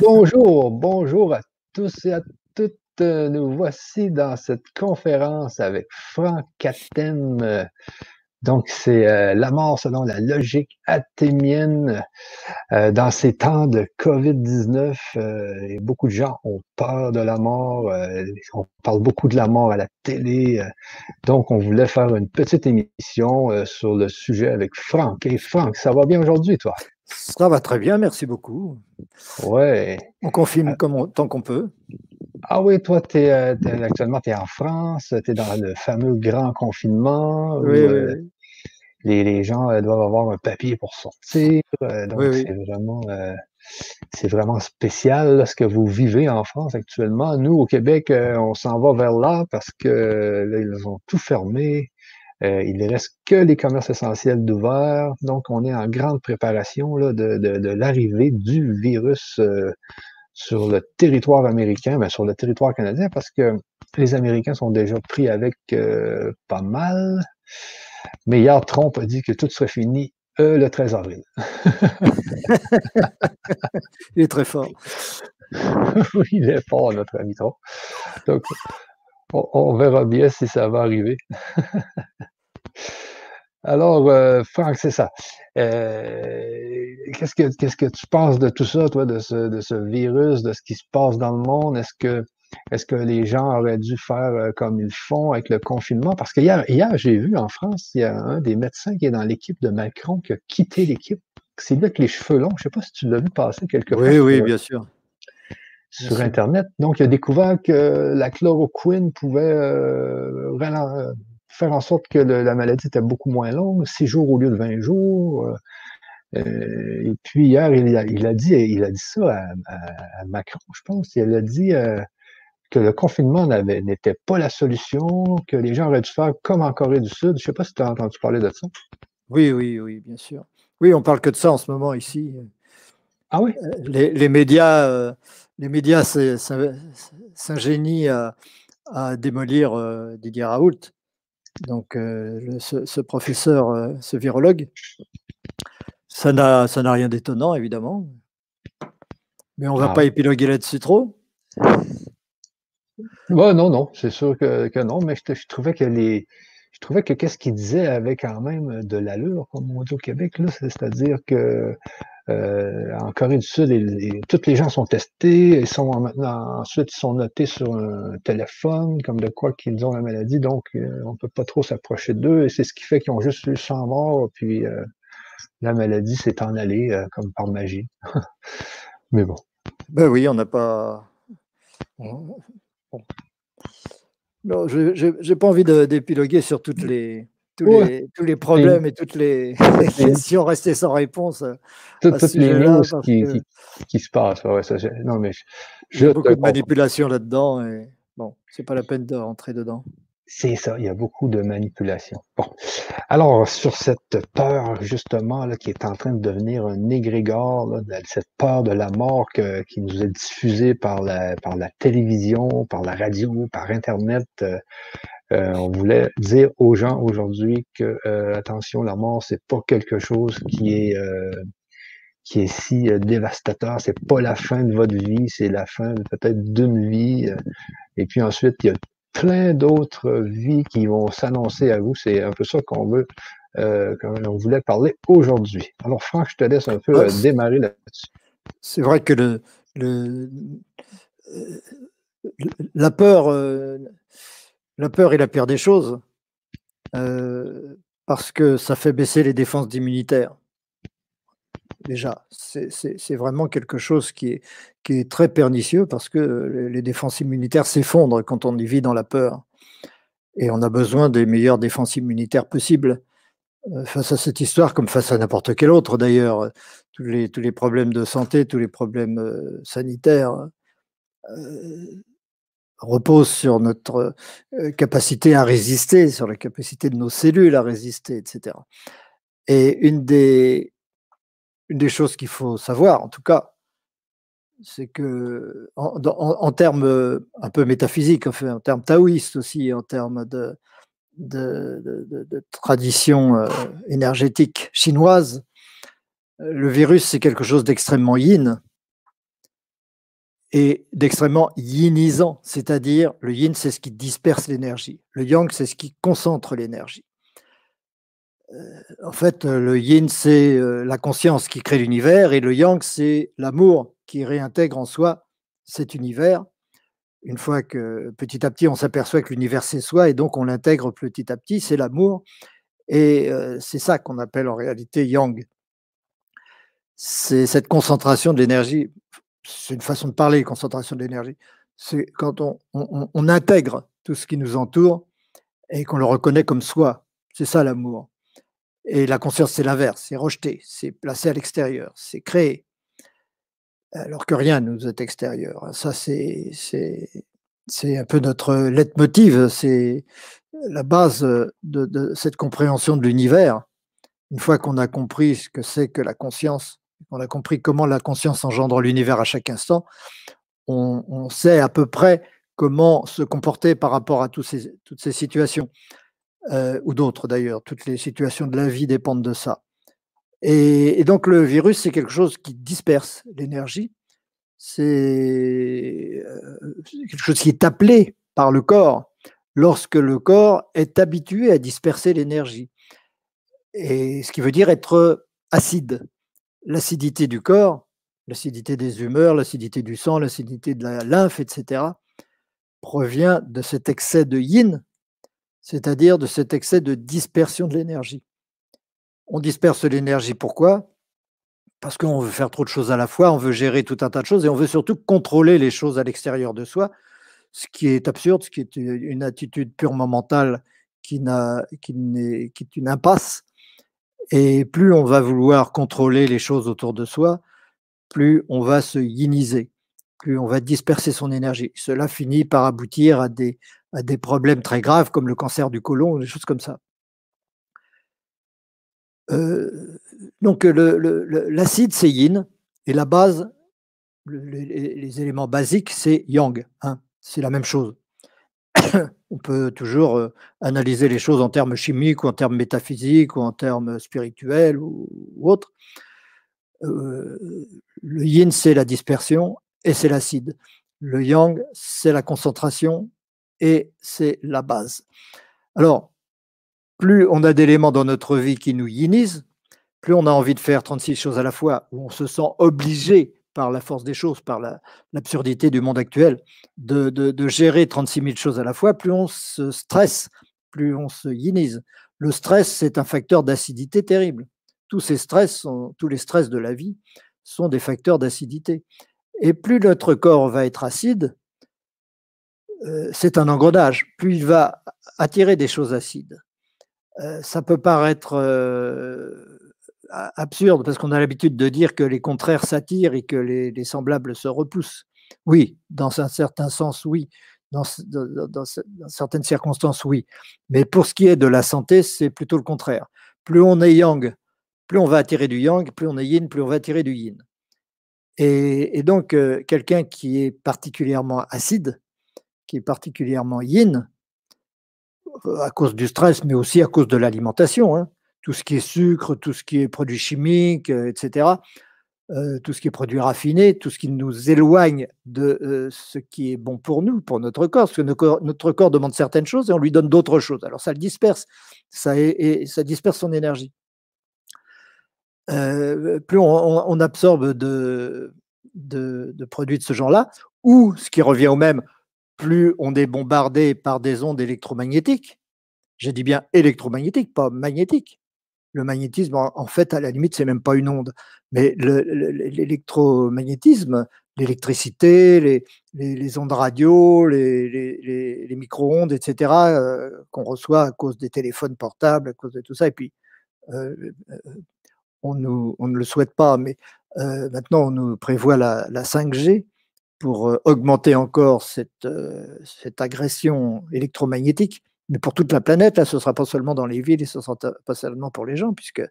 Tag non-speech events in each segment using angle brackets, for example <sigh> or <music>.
Bonjour, bonjour à tous et à toutes. Nous voici dans cette conférence avec Franck Catem. Donc, c'est euh, la mort selon la logique athémienne. Euh, dans ces temps de COVID-19, euh, beaucoup de gens ont peur de la mort. On parle beaucoup de la mort à la télé. donc, on voulait faire une petite émission sur le sujet avec Franck. Et Franck, ça va bien aujourd'hui, toi? Ça va très bien, merci beaucoup. Ouais. On confine comme on- tant qu'on peut. Ah oui, toi, t'es, euh, t'es- actuellement, tu es en France, tu es dans le fameux grand confinement où Oui, oui, euh, les, les gens euh, doivent avoir un papier pour sortir. euh, donc, Oui, c'est vraiment, euh, vraiment spécial là, ce que vous vivez en France actuellement. Nous, au Québec, euh, on s'en va vers là parce que euh, là, ils ont tout fermé. Euh, il ne reste que les commerces essentiels d'ouvert. Donc, on est en grande préparation là, de, de, de l'arrivée du virus euh, sur le territoire américain, mais sur le territoire canadien, parce que les Américains sont déjà pris avec euh, pas mal. Mais hier, Trump a dit que tout serait fini le 13 avril. <laughs> Il est très fort. <laughs> oui, il est fort, notre ami Trump. Donc, on, on verra bien si ça va arriver. <laughs> Alors, euh, Franck, c'est ça. Euh, qu'est-ce que qu'est-ce que tu penses de tout ça, toi, de ce, de ce virus, de ce qui se passe dans le monde? Est-ce que est-ce que les gens auraient dû faire euh, comme ils font avec le confinement? Parce que hier, hier j'ai vu en France, il y a un des médecins qui est dans l'équipe de Macron qui a quitté l'équipe. C'est lui avec les cheveux longs. Je sais pas si tu l'as vu passer quelque part Oui, oui, sur, bien sûr. sur. Internet. Donc, il a découvert que la chloroquine pouvait euh, faire en sorte que le- la maladie était beaucoup moins longue, six jours au lieu de 20 jours. euh, euh, et puis hier, il a, il a dit, il a dit ça à, à- à Macron, je pense. Il a dit euh, que le confinement n'était pas la solution, que les gens auraient dû faire comme en Corée du Sud. Je sais pas si tu as entendu parler de ça. Oui, oui, oui, bien sûr. Oui, on parle que de ça en ce moment ici. Ah oui? Les, les médias, les médias s'ingénient à, à démolir Didier Raoult, donc euh, le- ce, ce professeur, euh, ce virologue. Ça n'a ça n'a rien d'étonnant, évidemment. Mais on ne va Ah pas épiloguer là-dessus trop. Non, non, c'est sûr que, que non, mais je, trouvais que les. Je trouvais que qu'est-ce qu'il disait avait quand même de l'allure, comme on dit au Québec, là, c'est- c'est-à-dire que euh, en Corée du Sud, les, les- tous les gens sont testés, ils sont en- maintenant ensuite ils sont notés sur un téléphone, comme de quoi qu'ils ont la maladie, donc euh, on peut pas trop s'approcher d'eux, et c'est ce qui fait qu'ils ont juste eu 100 morts, puis euh, la maladie s'est en allée comme par magie. <laughs> Mais bon. Ben oui, on n'a pas. on- bon. Non, je n'ai pas envie d'épiloguer sur toutes les, tous, Ouais. les, tous les problèmes et toutes les <laughs> questions restées sans réponse. à Toutes, les news qui, que- qui, qui se passent. Ouais, ça, non, mais je, Il y a beaucoup de manipulation là-dedans et bon, c'est pas la peine de rentrer dedans. C'est ça, il y a beaucoup de manipulation. Bon. Alors, sur cette peur, justement, là, qui est en train de devenir un égrégore, là, cette peur de la mort que- qui nous est diffusée par la, par la télévision, par la radio, par Internet, euh, euh, on voulait dire aux gens aujourd'hui que, euh, attention, la mort, c'est pas quelque chose qui est, euh, qui est si dévastateur. C'est pas la fin de votre vie, c'est la fin peut-être d'une vie. et puis ensuite, il y a plein d'autres vies qui vont s'annoncer à vous. C'est un peu ça qu'on veut, qu'on voulait parler aujourd'hui. Alors, Franck, je te laisse un peu démarrer là-dessus. C'est vrai que le, le, la peur, la peur est la pire des choses euh, parce que ça fait baisser les défenses immunitaires. Déjà, c'est vraiment quelque chose qui est, très pernicieux parce que les, défenses immunitaires s'effondrent quand on y vit dans la peur. Et on a besoin des meilleures défenses immunitaires possibles euh, face à cette histoire, comme face à n'importe quelle autre d'ailleurs. Tous les, problèmes de santé, tous les problèmes euh, sanitaires reposent sur notre euh, capacité à résister, sur la capacité de nos cellules à résister, etc. Et une des, choses qu'il faut savoir, en tout cas, c'est que en, termes euh, un peu métaphysiques, en termes taoïstes aussi, en termes de, tradition euh, énergétique chinoise, le virus, c'est quelque chose d'extrêmement yin. Et d'extrêmement yinisant, c'est-à-dire le yin, c'est ce qui disperse l'énergie, le yang, c'est ce qui concentre l'énergie. Euh, en fait, le yin, c'est euh, la conscience qui crée l'univers, et le yang, c'est l'amour qui réintègre en soi cet univers. Une fois que petit à petit, on s'aperçoit que l'univers, c'est soi, et donc on l'intègre petit à petit, c'est l'amour. Et euh, c'est ça qu'on appelle en réalité yang. C'est cette concentration de l'énergie c'est une façon de parler, concentration de l'énergie. C'est quand on, intègre tout ce qui nous entoure et qu'on le reconnaît comme soi. C'est ça l'amour. Et la conscience, c'est l'inverse, c'est rejeter, c'est placé à l'extérieur, c'est créer, alors que rien nous est extérieur. Ça, c'est, c'est, un peu notre leitmotiv, c'est la base de cette compréhension de l'univers. Une fois qu'on a compris ce que c'est que la conscience, on a compris comment la conscience engendre l'univers à chaque instant, on, sait à peu près comment se comporter par rapport à toutes ces situations, euh, ou d'autres d'ailleurs. Toutes les situations de la vie dépendent de ça. Et, donc le virus, c'est quelque chose qui disperse l'énergie. C'est euh, quelque chose qui est appelé par le corps lorsque le corps est habitué à disperser l'énergie. Et ce qui veut dire être acide l'acidité du corps, l'acidité des humeurs, l'acidité du sang, l'acidité de la lymphe, etc., provient de cet excès de yin, c'est-à-dire de cet excès de dispersion de l'énergie. On disperse l'énergie, pourquoi? Parce qu'on veut faire trop de choses à la fois, on veut gérer tout un tas de choses et on veut surtout contrôler les choses à l'extérieur de soi, ce qui est absurde, ce qui est une attitude purement mentale qui, est une impasse et plus on va vouloir contrôler les choses autour de soi, plus on va se yiniser, plus on va disperser son énergie. Cela finit par aboutir à des, problèmes très graves comme le cancer du côlon, des choses comme ça. Euh, donc l'acide, c'est yin, et la base, les, éléments basiques, c'est yang. Hein, c'est la même chose on peut toujours analyser les choses en termes chimiques ou en termes métaphysiques ou en termes spirituels ou, autres. Le yin, c'est la dispersion et c'est l'acide. Le yang, c'est la concentration et c'est la base. Alors, plus on a d'éléments dans notre vie qui nous yinisent, plus on a envie de faire 36 choses à la fois, où on se sent obligé par la force des choses, par l'absurdité du monde actuel, de, gérer 36 000 choses à la fois, plus on se stresse, plus on se yinise. Le stress, c'est un facteur d'acidité terrible. Tous ces stress, tous les stress de la vie sont des facteurs d'acidité. Et plus notre corps va être acide, euh, c'est un engrenage. Plus il va attirer des choses acides. Euh, ça peut paraître euh, absurde parce qu'on a l'habitude de dire que les contraires s'attirent et que les, semblables se repoussent. Oui, dans un certain sens, oui. Dans, certaines circonstances, oui. Mais pour ce qui est de la santé, c'est plutôt le contraire. Plus on est yang, plus on va attirer du yang, plus on est yin, plus on va attirer du yin. Et, donc, euh, quelqu'un qui est particulièrement acide, qui est particulièrement yin, à cause du stress, mais aussi à cause de l'alimentation, hein, tout ce qui est sucre, tout ce qui est produits chimiques, euh, etc., euh, tout ce qui est produits raffinés, tout ce qui nous éloigne de euh, ce qui est bon pour nous, pour notre corps, parce que notre corps, demande certaines choses et on lui donne d'autres choses. Alors ça le disperse, ça, et ça disperse son énergie. plus on, absorbe de, de, produits de ce genre-là, ou ce qui revient au même, plus on est bombardé par des ondes électromagnétiques. J'ai dit bien électromagnétiques, pas magnétiques. Le magnétisme, en fait, à la limite, c'est même pas une onde. Mais l'électromagnétisme, l'électricité, les, ondes radio, les, micro-ondes, etc., euh, qu'on reçoit à cause des téléphones portables, à cause de tout ça. Et puis, euh, euh, on, ne le souhaite pas, mais maintenant, on nous prévoit la, 5G pour augmenter encore cette, cette agression électromagnétique mais pour toute la planète, là, ce ne sera pas seulement dans les villes et ce ne sera pas seulement pour les gens, puisqu'il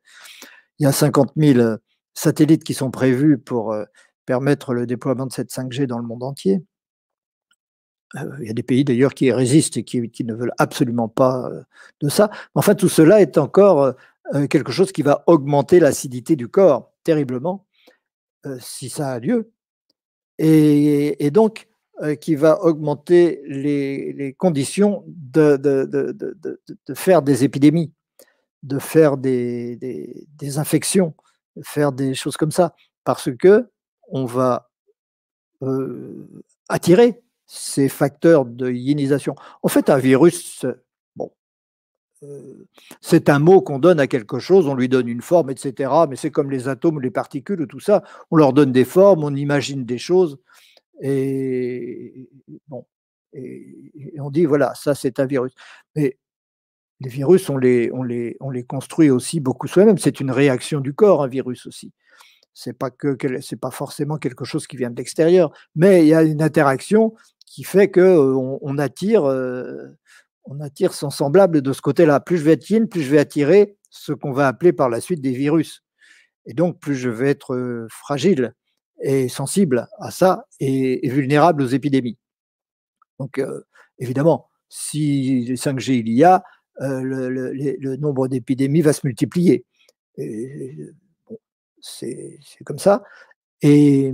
y a 50 000 euh, satellites qui sont prévus pour euh, permettre le déploiement de cette 5G dans le monde entier. Euh, il y a des pays d'ailleurs qui résistent et qui, ne veulent absolument pas de ça. Enfin, tout cela est encore quelque chose qui va augmenter l'acidité du corps terriblement, si ça a lieu. et, donc qui va augmenter les, conditions de, faire des épidémies, de faire des, infections, de faire des choses comme ça, parce que on va attirer ces facteurs de ionisation. En fait, un virus, bon, euh, c'est un mot qu'on donne à quelque chose, on lui donne une forme, etc. Mais c'est comme les atomes, les particules, tout ça. On leur donne des formes, on imagine des choses, et bon, on dit voilà, ça c'est un virus. Mais les virus, on les, on les, on les construit aussi beaucoup soi-même. C'est une réaction du corps, un virus aussi c'est pas que c'est pas forcément quelque chose qui vient de l'extérieur, mais il y a une interaction qui fait que on, attire, on attire son semblable de ce côté-là. Plus je vais yin, plus je vais attirer ce qu'on va appeler par la suite des virus. Et donc, plus je vais être fragile et sensible à ça et, vulnérable aux épidémies. Donc, évidemment, si 5G il y a, le, nombre d'épidémies va se multiplier. c'est comme ça. Et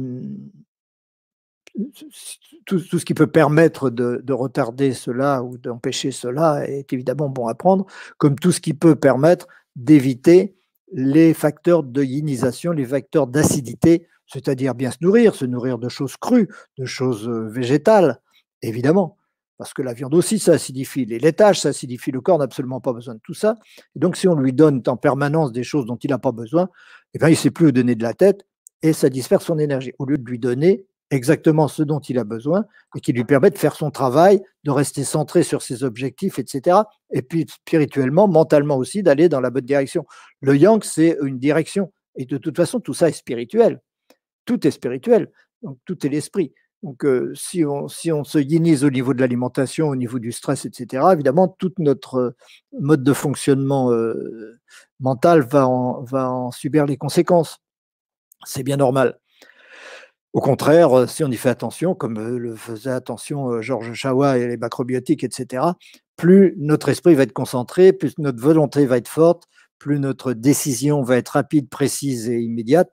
tout, ce qui peut permettre de, retarder cela ou d'empêcher cela est évidemment bon à prendre, comme tout ce qui peut permettre d'éviter les facteurs de ionisation, les facteurs d'acidité, c'est-à-dire bien se nourrir, se nourrir de choses crues, de choses végétales, évidemment, parce que la viande aussi, ça acidifie, les laitages, ça acidifie, le corps n'a absolument pas besoin de tout ça. Donc, si on lui donne en permanence des choses dont il n'a pas besoin, eh bien, il ne sait plus où donner de la tête et ça disperse son énergie. Au lieu de lui donner exactement ce dont il a besoin et qui lui permet de faire son travail, de rester centré sur ses objectifs, etc. Et puis spirituellement, mentalement aussi, d'aller dans la bonne direction. Le yang, c'est une direction. Et de toute façon, tout ça est spirituel. Tout est spirituel. Donc, tout est l'esprit. Donc, euh, si, on, si on se yinise au niveau de l'alimentation, au niveau du stress, etc., évidemment, tout notre mode de fonctionnement euh, mental va va en subir les conséquences. C'est bien normal. Au contraire, euh, si on y fait attention, comme euh, le faisait attention euh, Georges Chawa et les macrobiotiques, etc., plus notre esprit va être concentré, plus notre volonté va être forte, plus notre décision va être rapide, précise et immédiate,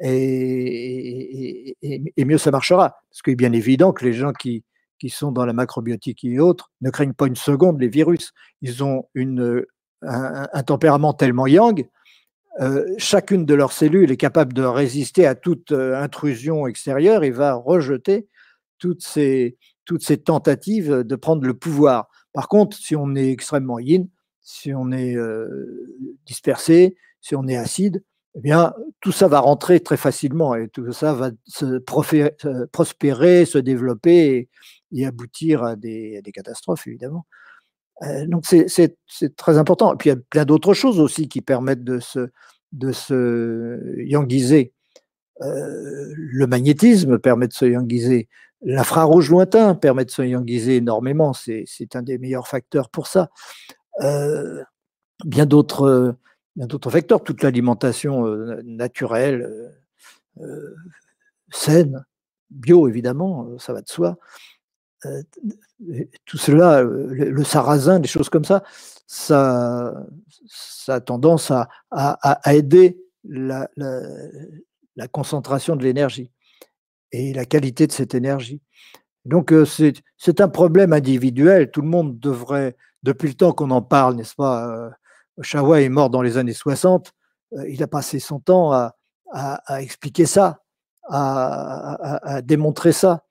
et, mieux ça marchera. Parce qu'il est bien évident que les gens qui, qui, sont dans la macrobiotique et autres ne craignent pas une seconde les virus. Ils ont une, un tempérament tellement yang euh, chacune de leurs cellules est capable de résister à toute euh, intrusion extérieure et va rejeter toutes ces, toutes ces tentatives de prendre le pouvoir. Par contre, si on est extrêmement yin, si on est euh, dispersé, si on est acide, eh bien, tout ça va rentrer très facilement et tout ça va se prospérer, se développer et, aboutir à des, catastrophes, évidemment. donc, c'est très important. Et puis, il y a plein d'autres choses aussi qui permettent de se, de se yangiser. Euh, le magnétisme permet de se yangiser. L'infrarouge lointain permet de se yangiser énormément. C'est un des meilleurs facteurs pour ça. Euh, bien d'autres facteurs, toute l'alimentation euh, naturelle, saine, bio évidemment, ça va de soi. tout cela, le, sarrasin, des choses comme ça, ça, a tendance à, à, aider la, la, concentration de l'énergie et la qualité de cette énergie. Donc c'est un problème individuel. Tout le monde devrait, depuis le temps qu'on en parle, n'est-ce pas Chawa est mort dans les années 60. il a passé son temps à, à expliquer ça, à, démontrer ça.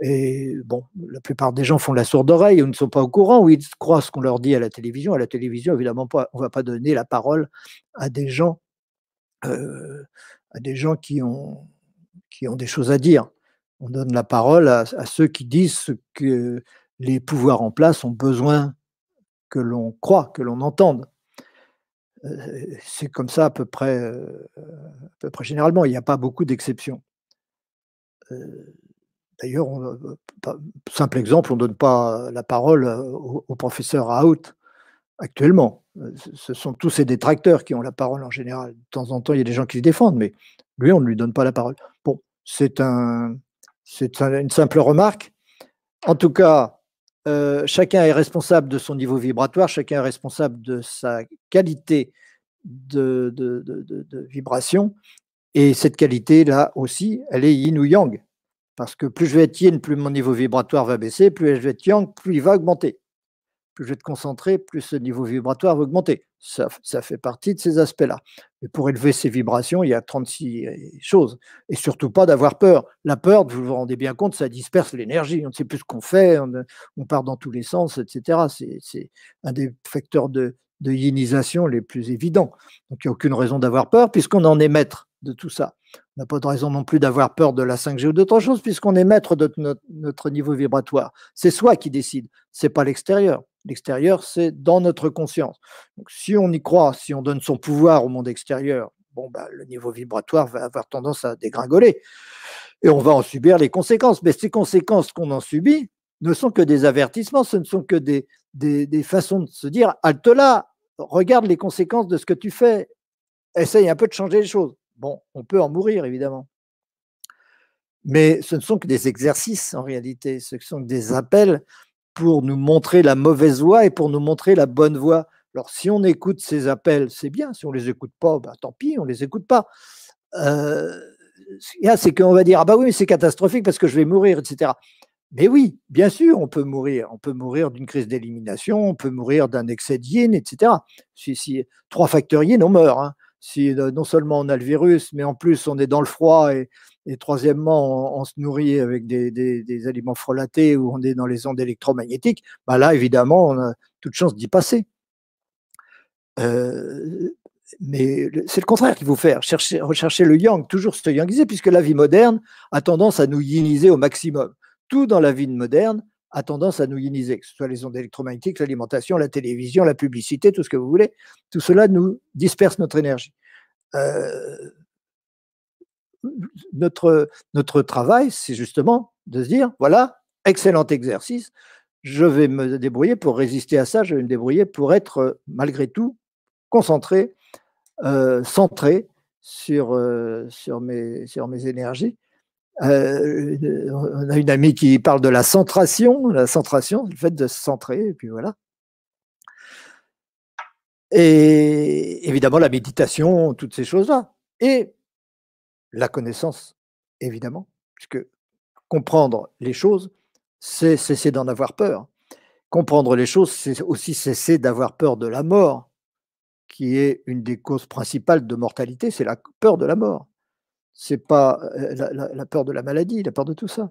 Et bon, la plupart des gens font la sourde oreille ou ne sont pas au courant ou ils croient ce qu'on leur dit à la télévision. À la télévision, évidemment, on ne va pas donner la parole à des gens, euh, à des gens qui ont, qui ont des choses à dire. On donne la parole à, ceux qui disent que les pouvoirs en place ont besoin que l'on croit, que l'on entende. Euh, c'est comme ça à peu près, euh, à peu près généralement. Il n'y a pas beaucoup d'exceptions. D'ailleurs, simple exemple, on ne donne pas la parole au, professeur Out actuellement. Ce sont tous ces détracteurs qui ont la parole en général. De temps en temps, il y a des gens qui se défendent, mais lui, on ne lui donne pas la parole. Bon, c'est un, une simple remarque. En tout cas, chacun est responsable de son niveau vibratoire, chacun est responsable de sa qualité de, vibration. Et cette qualité-là aussi, elle est yin ou yang. Parce que plus je vais être yin, plus mon niveau vibratoire va baisser, plus je vais être yang, plus il va augmenter. Plus je vais être concentré, plus ce niveau vibratoire va augmenter. Ça, ça fait partie de ces aspects-là. Mais pour élever ces vibrations, il y a 36 choses. Et surtout pas d'avoir peur. La peur, vous vous rendez bien compte, ça disperse l'énergie. On ne sait plus ce qu'on fait, on, part dans tous les sens, etc. C'est un des facteurs de, de les plus évidents. Donc il n'y a aucune raison d'avoir peur puisqu'on en est maître de tout ça. On n'a pas de raison non plus d'avoir peur de la 5G ou d'autres choses puisqu'on est maître de notre, niveau vibratoire. C'est soi qui décide, c'est pas l'extérieur. L'extérieur, c'est dans notre conscience. Donc si on y croit, si on donne son pouvoir au monde extérieur, bon, bah, le niveau vibratoire va avoir tendance à dégringoler. Et on va en subir les conséquences. Mais ces conséquences qu'on en subit ne sont que des avertissements, ce ne sont que des, des, façons de se dire, halte là, regarde les conséquences de ce que tu fais, essaye un peu de changer les choses. Bon, on peut en mourir, évidemment. Mais ce ne sont que des exercices en réalité, ce sont que des appels pour nous montrer la mauvaise voie et pour nous montrer la bonne voie. Alors, si on écoute ces appels, c'est bien. Si on ne les écoute pas, bah, tant pis, on ne les écoute pas. Euh, c'est qu'on va dire, ah bah oui, c'est catastrophique parce que je vais mourir, etc. Mais oui, bien sûr, on peut mourir. On peut mourir d'une crise d'élimination, on peut mourir d'un excès de yin, etc. Si, si, trois facteurs yin, on meurt. Hein. Si euh, non seulement on a le virus, mais en plus on est dans le froid et, troisièmement, on, se nourrit avec des, aliments frelatés ou on est dans les ondes électromagnétiques, bah là, évidemment, on a toute chance d'y passer. Euh, mais c'est le contraire qu'il faut faire, chercher, rechercher le yang, toujours se yangiser, puisque la vie moderne a tendance à nous yiniser au maximum tout dans la vie moderne a tendance à nous ioniser, que ce soit les ondes électromagnétiques, l'alimentation, la télévision, la publicité, tout ce que vous voulez. Tout cela nous disperse notre énergie. Euh, notre, notre travail, c'est justement de se dire, voilà, excellent exercice, je vais me débrouiller pour résister à ça, je vais me débrouiller pour être malgré tout concentré, euh, centré sur, euh, sur, mes, sur mes énergies euh, on a une amie qui parle de la centration, la centration, le fait de se centrer, et puis voilà. Et évidemment, la méditation, toutes ces choses-là. Et la connaissance, évidemment, puisque comprendre les choses, c'est cesser d'en avoir peur. Comprendre les choses, c'est aussi cesser d'avoir peur de la mort, qui est une des causes principales de mortalité, c'est la peur de la mort c'est pas la, peur de la maladie, la peur de tout ça.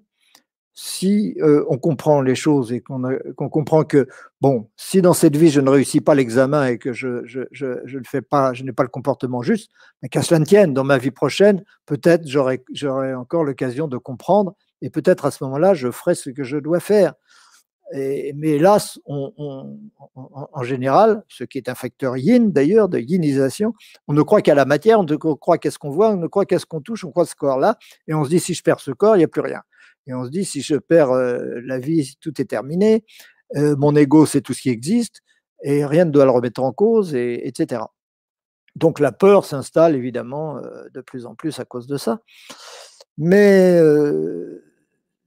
Si on comprend les choses et qu'on comprend que, bon, si dans cette vie je ne réussis pas l'examen et que je, je, je, ne fais pas, je n'ai pas le comportement juste, mais qu'à cela ne tienne, dans ma vie prochaine, peut-être j'aurai encore l'occasion de comprendre et peut-être à ce moment-là, je ferai ce que je dois faire mais hélas, en général, ce qui est un facteur yin d'ailleurs, de yinisation, on ne croit qu'à la matière, on ne croit qu'à ce qu'on voit, on ne croit qu'à ce qu'on touche, on croit ce corps-là, et on se dit si je perds ce corps, il n'y a plus rien. Et on se dit si je perds euh, la vie, tout est terminé, euh, mon ego c'est tout ce qui existe, et rien ne doit le remettre en cause, et, etc. Donc la peur s'installe évidemment euh, de plus en plus à cause de ça. Mais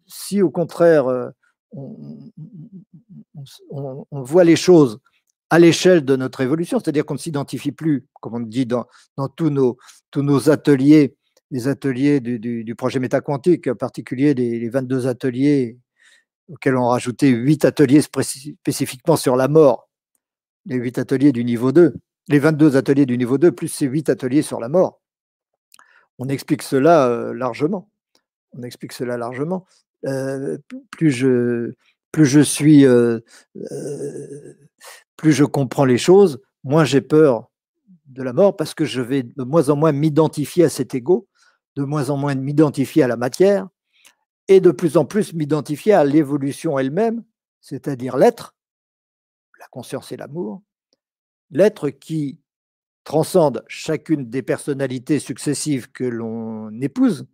si au contraire, on, voit les choses à l'échelle de notre évolution, c'est-à-dire qu'on ne s'identifie plus, comme on dit dans, tous, nos, ateliers, les ateliers du, projet métaquantique, en particulier les, 22 ateliers auxquels on rajouté 8 ateliers spécifiquement sur la mort, les 8 ateliers du niveau 2, les 22 ateliers du niveau 2, plus ces 8 ateliers sur la mort. On explique cela euh, largement. On explique cela largement. Euh, plus je, plus je suis, euh, euh, plus je comprends les choses, moins j'ai peur de la mort parce que je vais de moins en moins m'identifier à cet ego, de moins en moins m'identifier à la matière et de plus en plus m'identifier à l'évolution elle-même, c'est-à-dire l'être, la conscience et l'amour, l'être qui transcende chacune des personnalités successives que l'on épouse,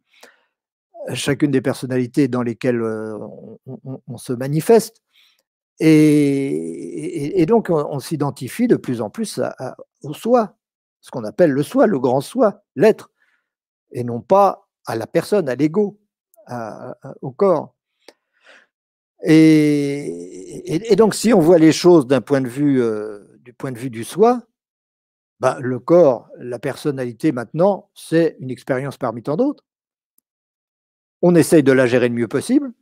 chacune des personnalités dans lesquelles on, se manifeste. Et, donc, on, s'identifie de plus en plus au soi, ce qu'on appelle le soi, le grand soi, l'être, et non pas à la personne, à l'ego, au corps. Et, donc, si on voit les choses d'un point de vue, du point de vue du soi, ben, le corps, la personnalité maintenant, c'est une expérience parmi tant d'autres. On essaye de la gérer le mieux possible,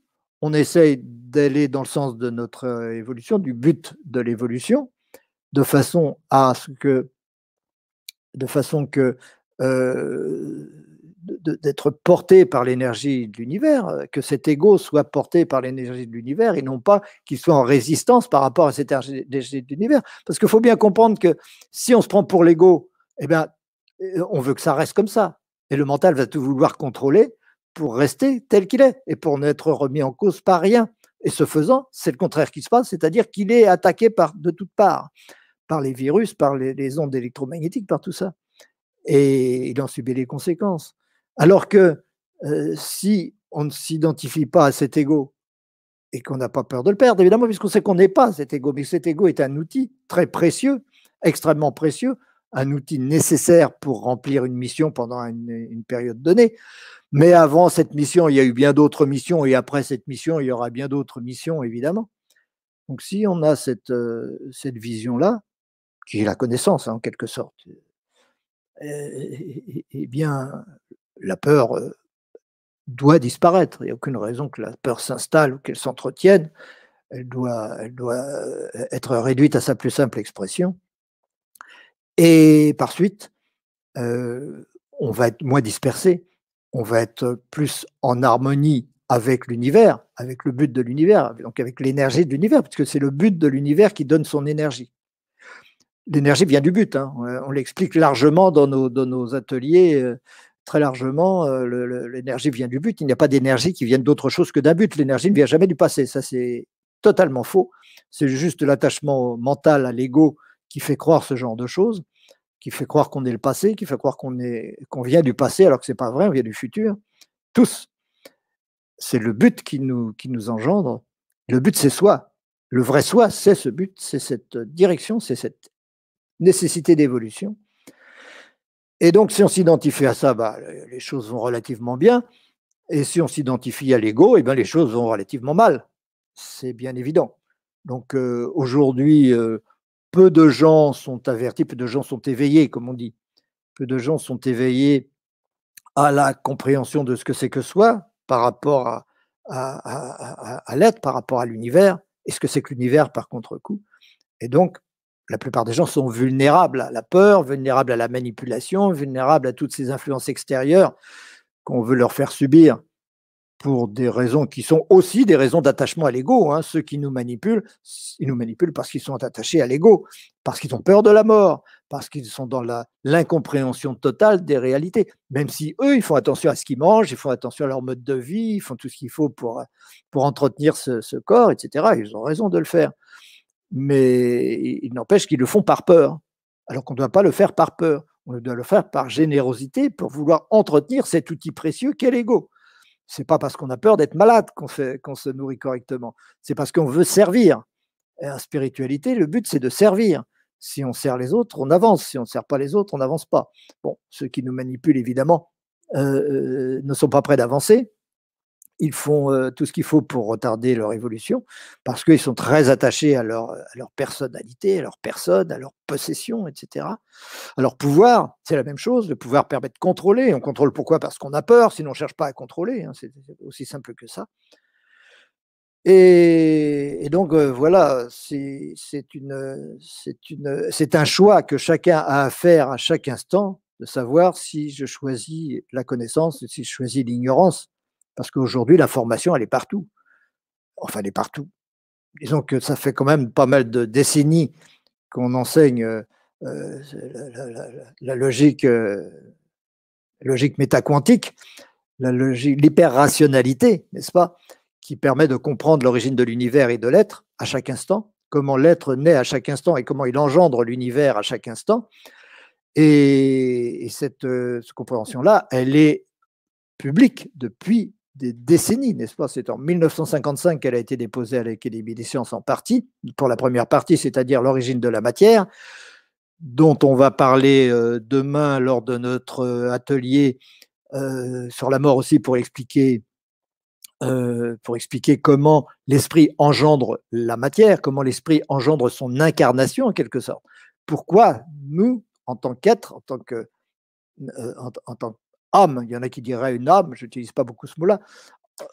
on essaye d'aller dans le sens de notre euh, évolution, du but de l'évolution, de façon à ce que, de façon que euh, d'être porté par l'énergie de l'univers, euh, que cet ego soit porté par l'énergie de l'univers et non pas qu'il soit en résistance par rapport à cette énergie de l'univers. Parce qu'il faut bien comprendre que si on se prend pour l'ego, eh bien, on veut que ça reste comme ça. Et le mental va tout vouloir contrôler pour rester tel qu'il est et pour n'être remis en cause par rien. Et ce faisant, c'est le contraire qui se passe, c'est-à-dire qu'il est attaqué de toutes parts, par les virus, par les, ondes électromagnétiques, par tout ça. Et il en subit les conséquences. Alors que euh, si on ne s'identifie pas à cet ego et qu'on n'a pas peur de le perdre, évidemment, puisqu'on sait qu'on n'est pas cet ego, mais cet ego est un outil très précieux, extrêmement précieux, un outil nécessaire pour remplir une mission pendant une période donnée. Mais avant cette mission, il y a eu bien d'autres missions, et après cette mission, il y aura bien d'autres missions, évidemment. Donc si on a cette, euh, cette vision-là, qui est la connaissance hein, en quelque sorte, eh, eh bien, la peur euh, doit disparaître. Il n'y a aucune raison que la peur s'installe ou qu'elle s'entretienne. Elle doit, elle doit euh, être réduite à sa plus simple expression. Et par suite, on va être moins dispersé on va être plus en harmonie avec l'univers, avec le but de l'univers, donc avec l'énergie de l'univers, parce que c'est le but de l'univers qui donne son énergie. L'énergie vient du but, hein. on l'explique largement dans nos, nos ateliers, euh, très largement, euh, l'énergie vient du but, il n'y a pas d'énergie qui vienne d'autre chose que d'un but, l'énergie ne vient jamais du passé, ça c'est totalement faux, c'est juste l'attachement mental à l'ego qui fait croire ce genre de choses qui fait croire qu'on est le passé, qui fait croire qu'on qu'on vient du passé alors que c'est pas vrai, on vient du futur. Tous. C'est le but qui nous, qui nous engendre. Le but, c'est soi. Le vrai soi, c'est ce but, c'est cette direction, c'est cette nécessité d'évolution. Et donc, si on s'identifie à ça, bah, les choses vont relativement bien. Et si on s'identifie à l'ego, eh ben, les choses vont relativement mal. C'est bien évident. Donc, euh, aujourd'hui, euh, peu de gens sont avertis, peu de gens sont éveillés, comme on dit. Peu de gens sont éveillés à la compréhension de ce que c'est que soi par rapport à, l'être, par rapport à l'univers, et ce que c'est que l'univers par contre-coup. Et donc, la plupart des gens sont vulnérables à la peur, vulnérables à la manipulation, vulnérables à toutes ces influences extérieures qu'on veut leur faire subir pour des raisons qui sont aussi des raisons d'attachement à l'ego. Hein. Ceux qui nous manipulent, ils nous manipulent parce qu'ils sont attachés à l'ego, parce qu'ils ont peur de la mort, parce qu'ils sont dans l'incompréhension totale des réalités. Même si eux, ils font attention à ce qu'ils mangent, ils font attention à leur mode de vie, ils font tout ce qu'il faut pour, pour entretenir ce, ce, corps, etc. Ils ont raison de le faire. Mais il n'empêche qu'ils le font par peur, alors qu'on ne doit pas le faire par peur. On doit le faire par générosité pour vouloir entretenir cet outil précieux qu'est l'ego c'est pas parce qu'on a peur d'être malade qu'on se nourrit correctement. C'est parce qu'on veut servir. Et en spiritualité, le but, c'est de servir. Si on sert les autres, on avance. Si on ne sert pas les autres, on n'avance pas. Bon, ceux qui nous manipulent, évidemment, euh, euh, ne sont pas prêts d'avancer ils font euh, tout ce qu'il faut pour retarder leur évolution, parce qu'ils sont très attachés à leur, personnalité, à leur personne, à leur possession, etc. Leur pouvoir, c'est la même chose. Le pouvoir permet de contrôler. On contrôle pourquoi? Parce qu'on a peur, sinon on ne cherche pas à contrôler. Hein, c'est aussi simple que ça. Et, donc euh, voilà, c'est un choix que chacun a à faire à chaque instant, de savoir si je choisis la connaissance, si je choisis l'ignorance parce qu'aujourd'hui, la formation, elle est partout. Enfin, elle est partout. Disons que ça fait quand même pas mal de décennies qu'on enseigne euh, euh, la, logique, euh, logique métaquantique, la logique, l'hyper-rationalité, n'est-ce pas, qui permet de comprendre l'origine de l'univers et de l'être à chaque instant, comment l'être naît à chaque instant et comment il engendre l'univers à chaque instant. Et, cette compréhension-là, elle est publique depuis des décennies, n'est-ce pas? C'est en 1955 qu'elle a été déposée à l'Académie des sciences en partie, pour la première partie, c'est-à-dire l'origine de la matière, dont on va parler euh, demain lors de notre euh, atelier euh, sur la mort aussi pour expliquer, comment l'esprit engendre la matière, comment l'esprit engendre son incarnation en quelque sorte. Pourquoi nous, en tant qu'être, en tant que il y en a qui diraient une âme, je n'utilise pas beaucoup ce mot-là,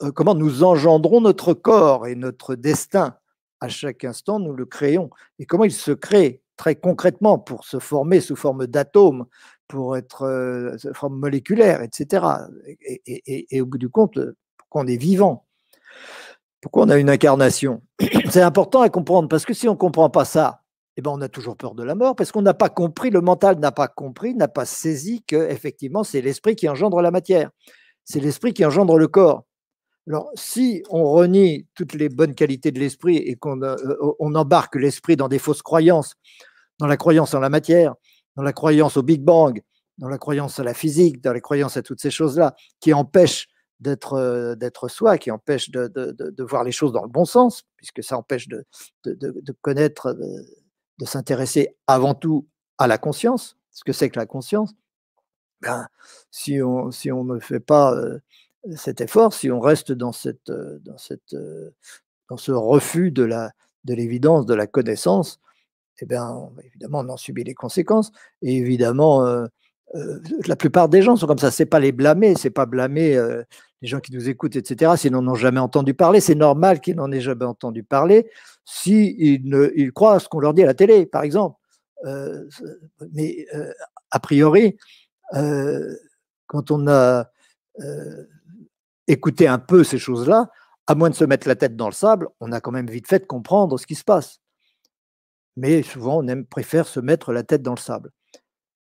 euh, comment nous engendrons notre corps et notre destin? À chaque instant, nous le créons. Et comment il se crée très concrètement pour se former sous forme d'atomes, pour être euh, sous forme moléculaire, etc. Et, au bout du compte, pourquoi on est vivant? Pourquoi on a une incarnation? <clears throat> C'est important à comprendre, parce que si on ne comprend pas ça, eh ben, on a toujours peur de la mort, parce qu'on n'a pas compris, le mental n'a pas compris, n'a pas saisi que effectivement c'est l'esprit qui engendre la matière, c'est l'esprit qui engendre le corps. Alors, si on renie toutes les bonnes qualités de l'esprit et qu'on euh, on embarque l'esprit dans des fausses croyances, dans la croyance en la matière, dans la croyance au Big Bang, dans la croyance à la physique, dans la croyance à toutes ces choses-là, qui empêchent d'être euh, d'être soi, qui empêchent de, voir les choses dans le bon sens, puisque ça empêche de, connaître, de, s'intéresser avant tout à la conscience, ce que c'est que la conscience. Ben, si, on, si on ne fait pas cet effort, si on reste dans, cette, dans, cette, dans ce refus de de l'évidence, de la connaissance, eh bien, évidemment, on en subit les conséquences. Et évidemment, la plupart des gens sont comme ça. C'est pas les blâmer, c'est pas blâmer les gens qui nous écoutent, etc. S'ils n'en ont jamais entendu parler, c'est normal qu'ils n'en aient jamais entendu parler. Si ils, ils croient à ce qu'on leur dit à la télé, par exemple. mais a priori, quand on a écouter un peu ces choses-là, à moins de se mettre la tête dans le sable, on a quand même vite fait de comprendre ce qui se passe. Mais souvent, on aime, préfère se mettre la tête dans le sable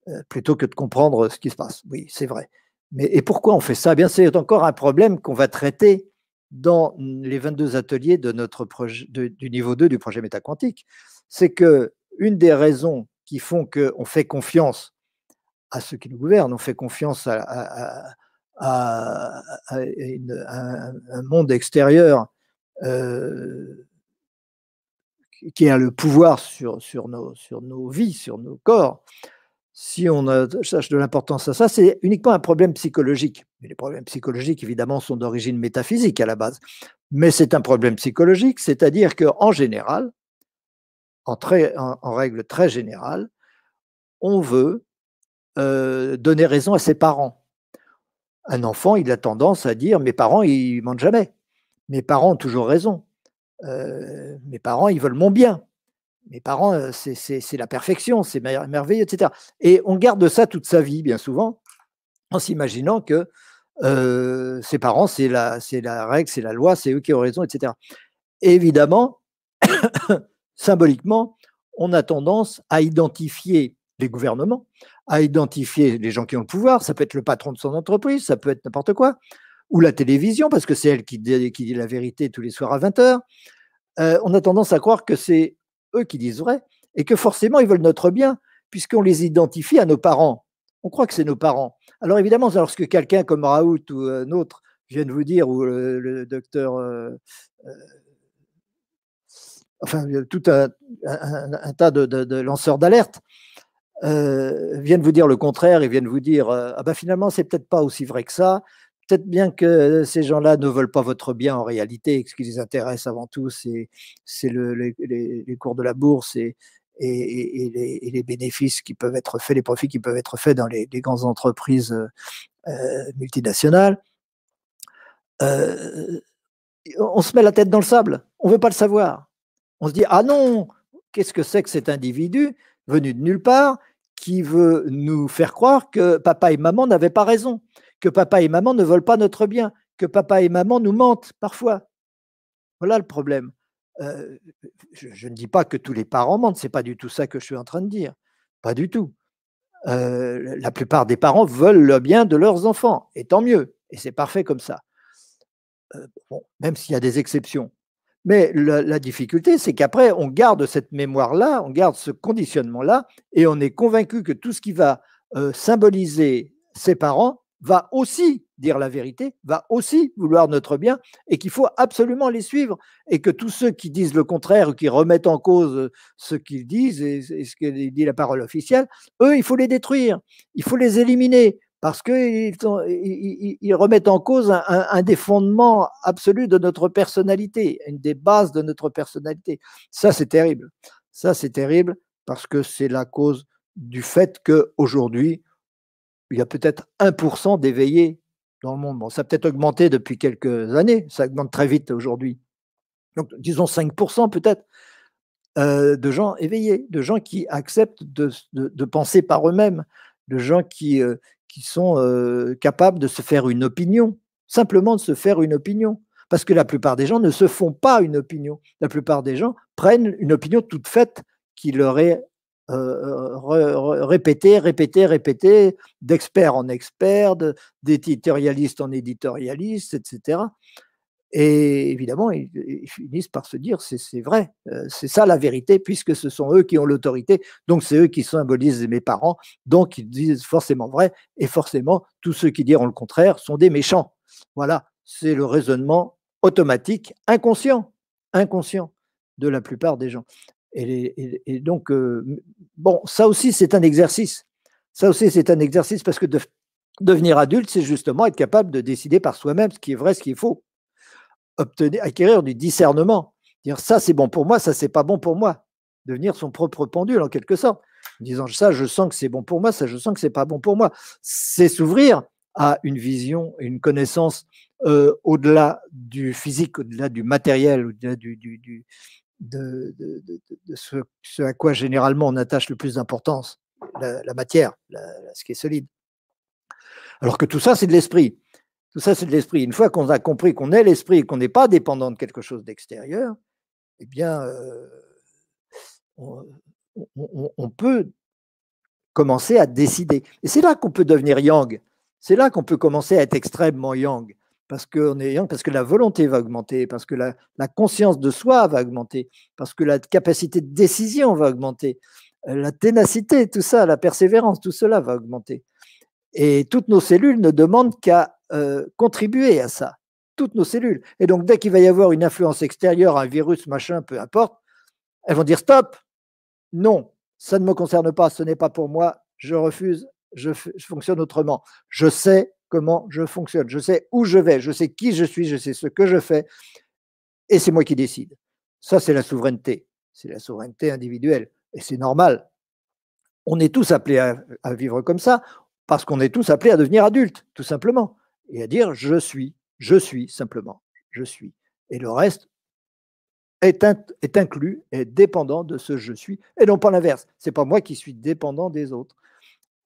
euh, plutôt que de comprendre ce qui se passe. Oui, c'est vrai. Mais et pourquoi on fait ça? Bien, c'est encore un problème qu'on va traiter dans les 22 ateliers de notre projet, du niveau 2 du projet métaquantique. C'est que une des raisons qui font qu'on fait confiance à ceux qui nous gouvernent, on fait confiance à, un, monde extérieur euh, qui a le pouvoir sur nos vies, sur nos corps, si on cherche de l'importance à ça, c'est uniquement un problème psychologique. les problèmes psychologiques, évidemment, sont d'origine métaphysique à la base. Mais c'est un problème psychologique, c'est-à-dire qu'en général, en, règle très générale, on veut euh, donner raison à ses parents un enfant, il a tendance à dire mes parents, ils mentent jamais. Mes parents ont toujours raison. Euh, mes parents, ils veulent mon bien. Mes parents, c'est la perfection, c'est merveilleux, etc. Et on garde ça toute sa vie, bien souvent, en s'imaginant que ses parents, c'est la, la règle, c'est la loi, c'est eux qui ont raison, etc. évidemment, <coughs> symboliquement, on a tendance à identifier les gouvernements, à identifier les gens qui ont le pouvoir. Ça peut être le patron de son entreprise, ça peut être n'importe quoi, ou la télévision, parce que c'est elle qui dit, qui dit, la vérité tous les soirs à 20h. Euh, on a tendance à croire que c'est eux qui disent vrai et que forcément ils veulent notre bien, puisqu'on les identifie à nos parents. On croit que c'est nos parents. Alors évidemment, lorsque quelqu'un comme Raoult ou un autre vient de vous dire, ou le, docteur, euh, euh, enfin tout un, tas de lanceurs d'alerte, euh, viennent vous dire le contraire et viennent vous dire euh, ah ben finalement c'est peut-être pas aussi vrai que ça peut-être bien que ces gens-là ne veulent pas votre bien en réalité ce qui les intéresse avant tout c'est c'est le, les, cours de la bourse et, et, les, bénéfices qui peuvent être faits les profits qui peuvent être faits dans les, grandes entreprises multinationales. On se met la tête dans le sable on veut pas le savoir. On se dit ah non qu'est-ce que c'est que cet individu venu de nulle part qui veut nous faire croire que papa et maman n'avaient pas raison, que papa et maman ne veulent pas notre bien, que papa et maman nous mentent parfois. Voilà le problème. Euh, je, ne dis pas que tous les parents mentent, c'est pas du tout ça que je suis en train de dire, pas du tout. Euh, la plupart des parents veulent le bien de leurs enfants, et tant mieux, et c'est parfait comme ça. Euh, même s'il y a des exceptions. Mais la, difficulté, c'est qu'après, on garde cette mémoire-là, on garde ce conditionnement-là, et on est convaincu que tout ce qui va symboliser ses parents va aussi dire la vérité, va aussi vouloir notre bien, et qu'il faut absolument les suivre, et que tous ceux qui disent le contraire ou qui remettent en cause ce qu'ils disent et ce que dit la parole officielle, eux, il faut les détruire, il faut les éliminer, parce qu'ils ils, remettent en cause un, des fondements absolus de notre personnalité, une des bases de notre personnalité. Ça, c'est terrible. Ça, c'est terrible parce que c'est la cause du fait qu'aujourd'hui, il y a peut-être 1% d'éveillés dans le monde. Ça a peut-être augmenté depuis quelques années, ça augmente très vite aujourd'hui. Donc, disons 5% peut-être euh, de gens éveillés, de gens qui acceptent de, penser par eux-mêmes, de gens qui, euh, sont euh, capables de se faire une opinion, simplement de se faire une opinion. Parce que la plupart des gens ne se font pas une opinion. La plupart des gens prennent une opinion toute faite qui leur est répétée, répétée, répétée, d'expert en expert, d'éditorialiste en éditorialiste, etc. Et évidemment, ils, finissent par se dire c'est vrai, euh, c'est ça la vérité, puisque ce sont eux qui ont l'autorité, donc c'est eux qui symbolisent mes parents, donc ils disent forcément vrai, et forcément, tous ceux qui diront le contraire sont des méchants. Voilà, c'est le raisonnement automatique, inconscient, inconscient de la plupart des gens. Et, donc, euh, bon, ça aussi, c'est un exercice. Ça aussi, c'est un exercice parce que devenir adulte, c'est justement être capable de décider par soi-même ce qui est vrai, ce qui est faux obtenir, acquérir du discernement. Dire ça c'est bon pour moi, ça c'est pas bon pour moi. Devenir son propre pendule en quelque sorte. En disant ça, je sens que c'est bon pour moi, ça je sens que c'est pas bon pour moi. C'est s'ouvrir à une vision, une connaissance euh, au-delà du physique, au-delà du matériel, au-delà du, du, de, ce, à quoi généralement on attache le plus d'importance, la, matière, ce qui est solide. Alors que tout ça, c'est de l'esprit. Tout ça, c'est de l'esprit. Une fois qu'on a compris qu'on est l'esprit et qu'on n'est pas dépendant de quelque chose d'extérieur, eh bien, euh, on, peut commencer à décider. Et c'est là qu'on peut devenir yang. C'est là qu'on peut commencer à être extrêmement yang. Parce yang, parce que la volonté va augmenter, parce que la, la, conscience de soi va augmenter, parce que la capacité de décision va augmenter, euh, la ténacité, tout ça, la persévérance, tout cela va augmenter. Et toutes nos cellules ne demandent qu'à euh, contribuer à ça, toutes nos cellules. Et donc, dès qu'il va y avoir une influence extérieure, un virus, machin, peu importe, elles vont dire stop, non, ça ne me concerne pas, ce n'est pas pour moi, je refuse, je, fonctionne autrement. Je sais comment je fonctionne, je sais où je vais, je sais qui je suis, je sais ce que je fais, et c'est moi qui décide. Ça, c'est la souveraineté, c'est la souveraineté individuelle, et c'est normal. On est tous appelés à vivre comme ça, parce qu'on est tous appelés à devenir adultes, tout simplement et à dire je suis, je suis simplement, je suis. Et le reste est, est inclus, est dépendant de ce je suis, et non pas l'inverse. C'est pas moi qui suis dépendant des autres.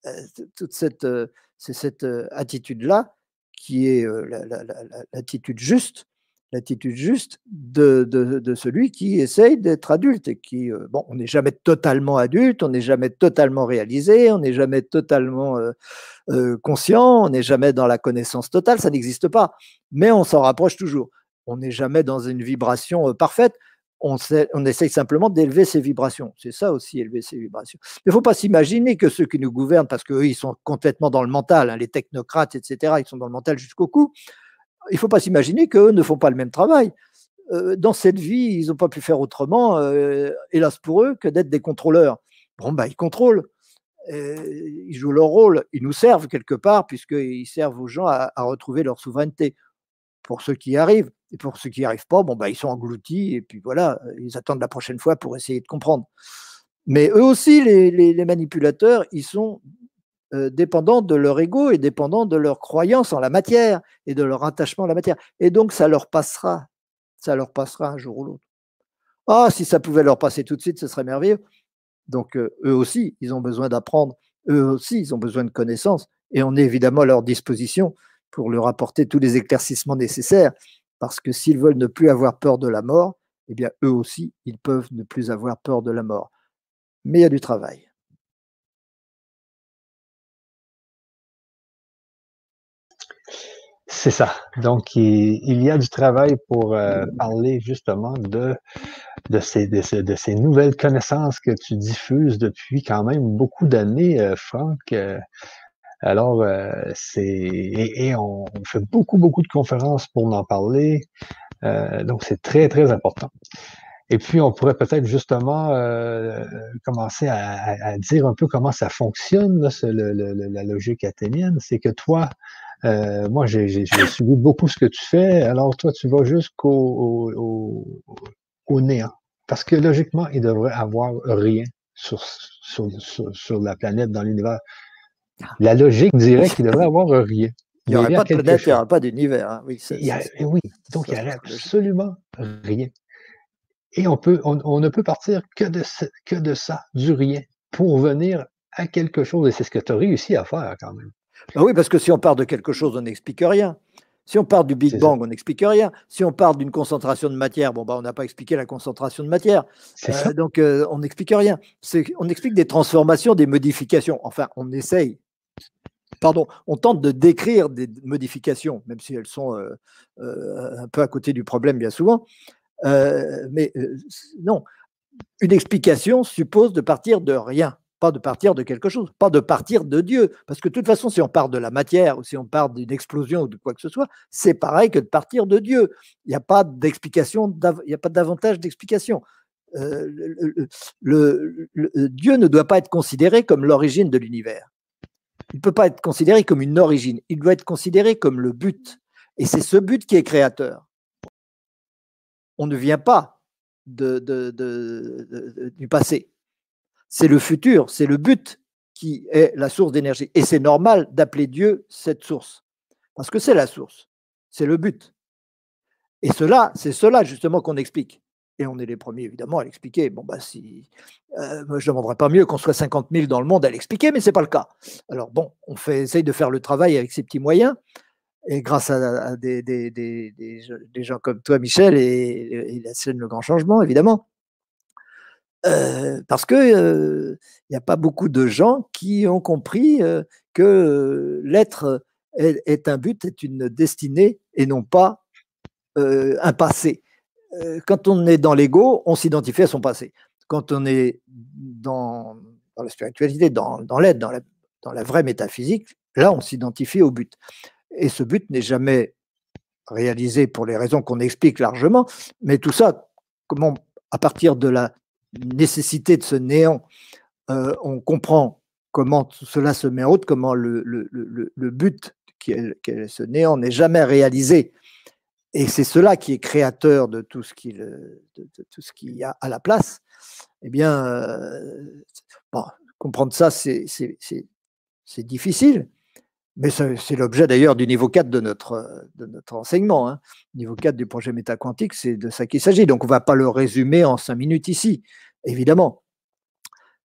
Euh, toute cette, euh, c'est cette attitude-là qui est l'attitude juste l'attitude juste de, celui qui essaye d'être adulte et qui, on n'est jamais totalement adulte, on n'est jamais totalement réalisé, on n'est jamais totalement conscient, on n'est jamais dans la connaissance totale, ça n'existe pas, mais on s'en rapproche toujours. On n'est jamais dans une vibration parfaite, on, essaye simplement d'élever ses vibrations. C'est ça aussi, élever ses vibrations. Il ne faut pas s'imaginer que ceux qui nous gouvernent, parce qu'eux, ils sont complètement dans le mental, hein, les technocrates, etc., ils sont dans le mental jusqu'au cou, il ne faut pas s'imaginer qu'eux ne font pas le même travail. Euh, dans cette vie, ils n'ont pas pu faire autrement, euh, hélas pour eux, que d'être des contrôleurs. Bon, bah, ils contrôlent, ils jouent leur rôle, ils nous servent quelque part, puisqu'ils servent aux gens à, retrouver leur souveraineté. Pour ceux qui arrivent, et pour ceux qui n'y arrivent pas, bon, bah, ils sont engloutis, et puis voilà, ils attendent la prochaine fois pour essayer de comprendre. Mais eux aussi, les manipulateurs, ils sont euh, dépendant de leur ego et dépendant de leur croyance en la matière et de leur attachement à la matière. Et donc, ça leur passera. Ça leur passera un jour ou l'autre. Ah, si ça pouvait leur passer tout de suite, ce serait merveilleux. Donc, euh, eux aussi, ils ont besoin d'apprendre. Eux aussi, ils ont besoin de connaissances. Et on est évidemment à leur disposition pour leur apporter tous les éclaircissements nécessaires. Parce que s'ils veulent ne plus avoir peur de la mort, eh bien, eux aussi, ils peuvent ne plus avoir peur de la mort. Mais il y a du travail. C'est ça. Donc, il, y a du travail pour euh, parler justement de, de, ces, de, ces, nouvelles connaissances que tu diffuses depuis quand même beaucoup d'années, euh, Franck. Euh, alors, c'est et, on, fait beaucoup, beaucoup de conférences pour en parler. donc, c'est très, très important. Et puis, on pourrait peut-être justement commencer à, dire un peu comment ça fonctionne, la logique athénienne. C'est que toi, euh, moi, j'ai <coughs> suivi beaucoup ce que tu fais. Alors, toi, tu vas jusqu'au au, néant. Parce que logiquement, il devrait avoir rien sur, sur, sur, la planète, dans l'univers. La logique dirait qu'il devrait avoir rien. Il n'y aurait pas de planète, il n'y aurait pas d'univers. Hein. Oui, oui, donc il n'y aurait absolument rien. Et on, peut, on, ne peut partir que de, que de ça, du rien, pour venir à quelque chose. Et c'est ce que tu as réussi à faire quand même. Ben oui, parce que si on part de quelque chose, on n'explique rien. Si on part du Big Bang, on n'explique rien. Si on part d'une concentration de matière, bon, bah, on n'a pas expliqué la concentration de matière. Euh, donc, euh, on n'explique rien. On explique des transformations, des modifications. Enfin, on essaye. Pardon, on tente de décrire des modifications, même si elles sont euh, un peu à côté du problème bien souvent. mais non, une explication suppose de partir de rien pas de partir de quelque chose, pas de partir de Dieu. Parce que de toute façon, si on part de la matière ou si on part d'une explosion ou de quoi que ce soit, c'est pareil que de partir de Dieu. Il n'y a pas d'explication, il n'y a pas davantage d'explication. Euh, Dieu ne doit pas être considéré comme l'origine de l'univers. Il ne peut pas être considéré comme une origine. Il doit être considéré comme le but. Et c'est ce but qui est créateur. On ne vient pas de, du passé c'est le futur, c'est le but qui est la source d'énergie. Et c'est normal d'appeler Dieu cette source, parce que c'est la source, c'est le but. Et cela, c'est cela justement qu'on explique. Et on est les premiers, évidemment, à l'expliquer. Bon, bah, si. Euh, je ne demanderais pas mieux qu'on soit 50 000 dans le monde à l'expliquer, mais ce n'est pas le cas. Alors, bon, on fait, essaye de faire le travail avec ces petits moyens. Et grâce à, des, gens comme toi, Michel, et, la scène Le Grand Changement, évidemment, euh, parce que il n'y a pas beaucoup de gens qui ont compris que l'être est, un but, est une destinée et non pas un passé. Quand on est dans l'ego, on s'identifie à son passé. Quand on est dans, la spiritualité, dans, l'aide, dans la, vraie métaphysique, là, on s'identifie au but. Et ce but n'est jamais réalisé pour les raisons qu'on explique largement, mais tout ça, comment, à partir de la nécessité de ce néant, euh, on comprend comment cela se met en route, comment le, but qui est, ce néant n'est jamais réalisé. Et c'est cela qui est créateur de tout ce qu'il y a à la place. Eh bien, euh, comprendre ça, c'est difficile. Mais c'est l'objet d'ailleurs du niveau 4 de notre, de notre enseignement. Hein. Niveau 4 du projet métaquantique, c'est de ça qu'il s'agit. Donc on ne va pas le résumer en cinq minutes ici, évidemment.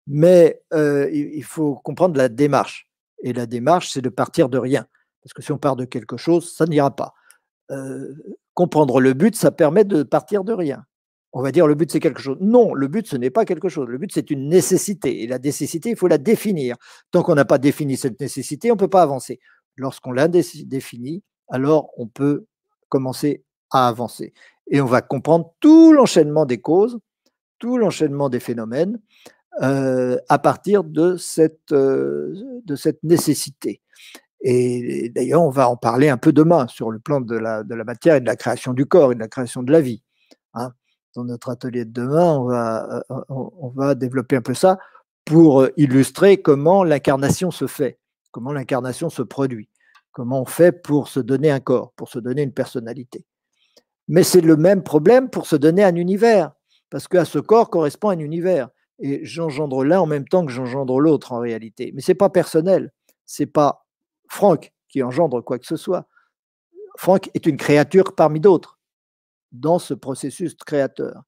Mais euh, il faut comprendre la démarche. Et la démarche, c'est de partir de rien. Parce que si on part de quelque chose, ça n'ira pas. Comprendre le but, ça permet de partir de rien. On va dire le but c'est quelque chose. Non, le but ce n'est pas quelque chose. Le but c'est une nécessité. Et la nécessité, il faut la définir. Tant qu'on n'a pas défini cette nécessité, on ne peut pas avancer. Lorsqu'on l'a définie, alors on peut commencer à avancer. Et on va comprendre tout l'enchaînement des causes, tout l'enchaînement des phénomènes à partir de cette nécessité. Et d'ailleurs, on va en parler un peu demain sur le plan de la, matière et de la création du corps et de la création de la vie. Hein dans notre atelier de demain, on va, euh, va développer un peu ça pour euh, illustrer comment l'incarnation se fait, comment l'incarnation se produit, comment on fait pour se donner un corps, pour se donner une personnalité. Mais c'est le même problème pour se donner un univers, parce qu'à ce corps correspond un univers. Et j'engendre l'un en même temps que j'engendre l'autre en réalité. Mais ce n'est pas personnel, c'est pas Franck qui engendre quoi que ce soit. Franck est une créature parmi d'autres dans ce processus créateur.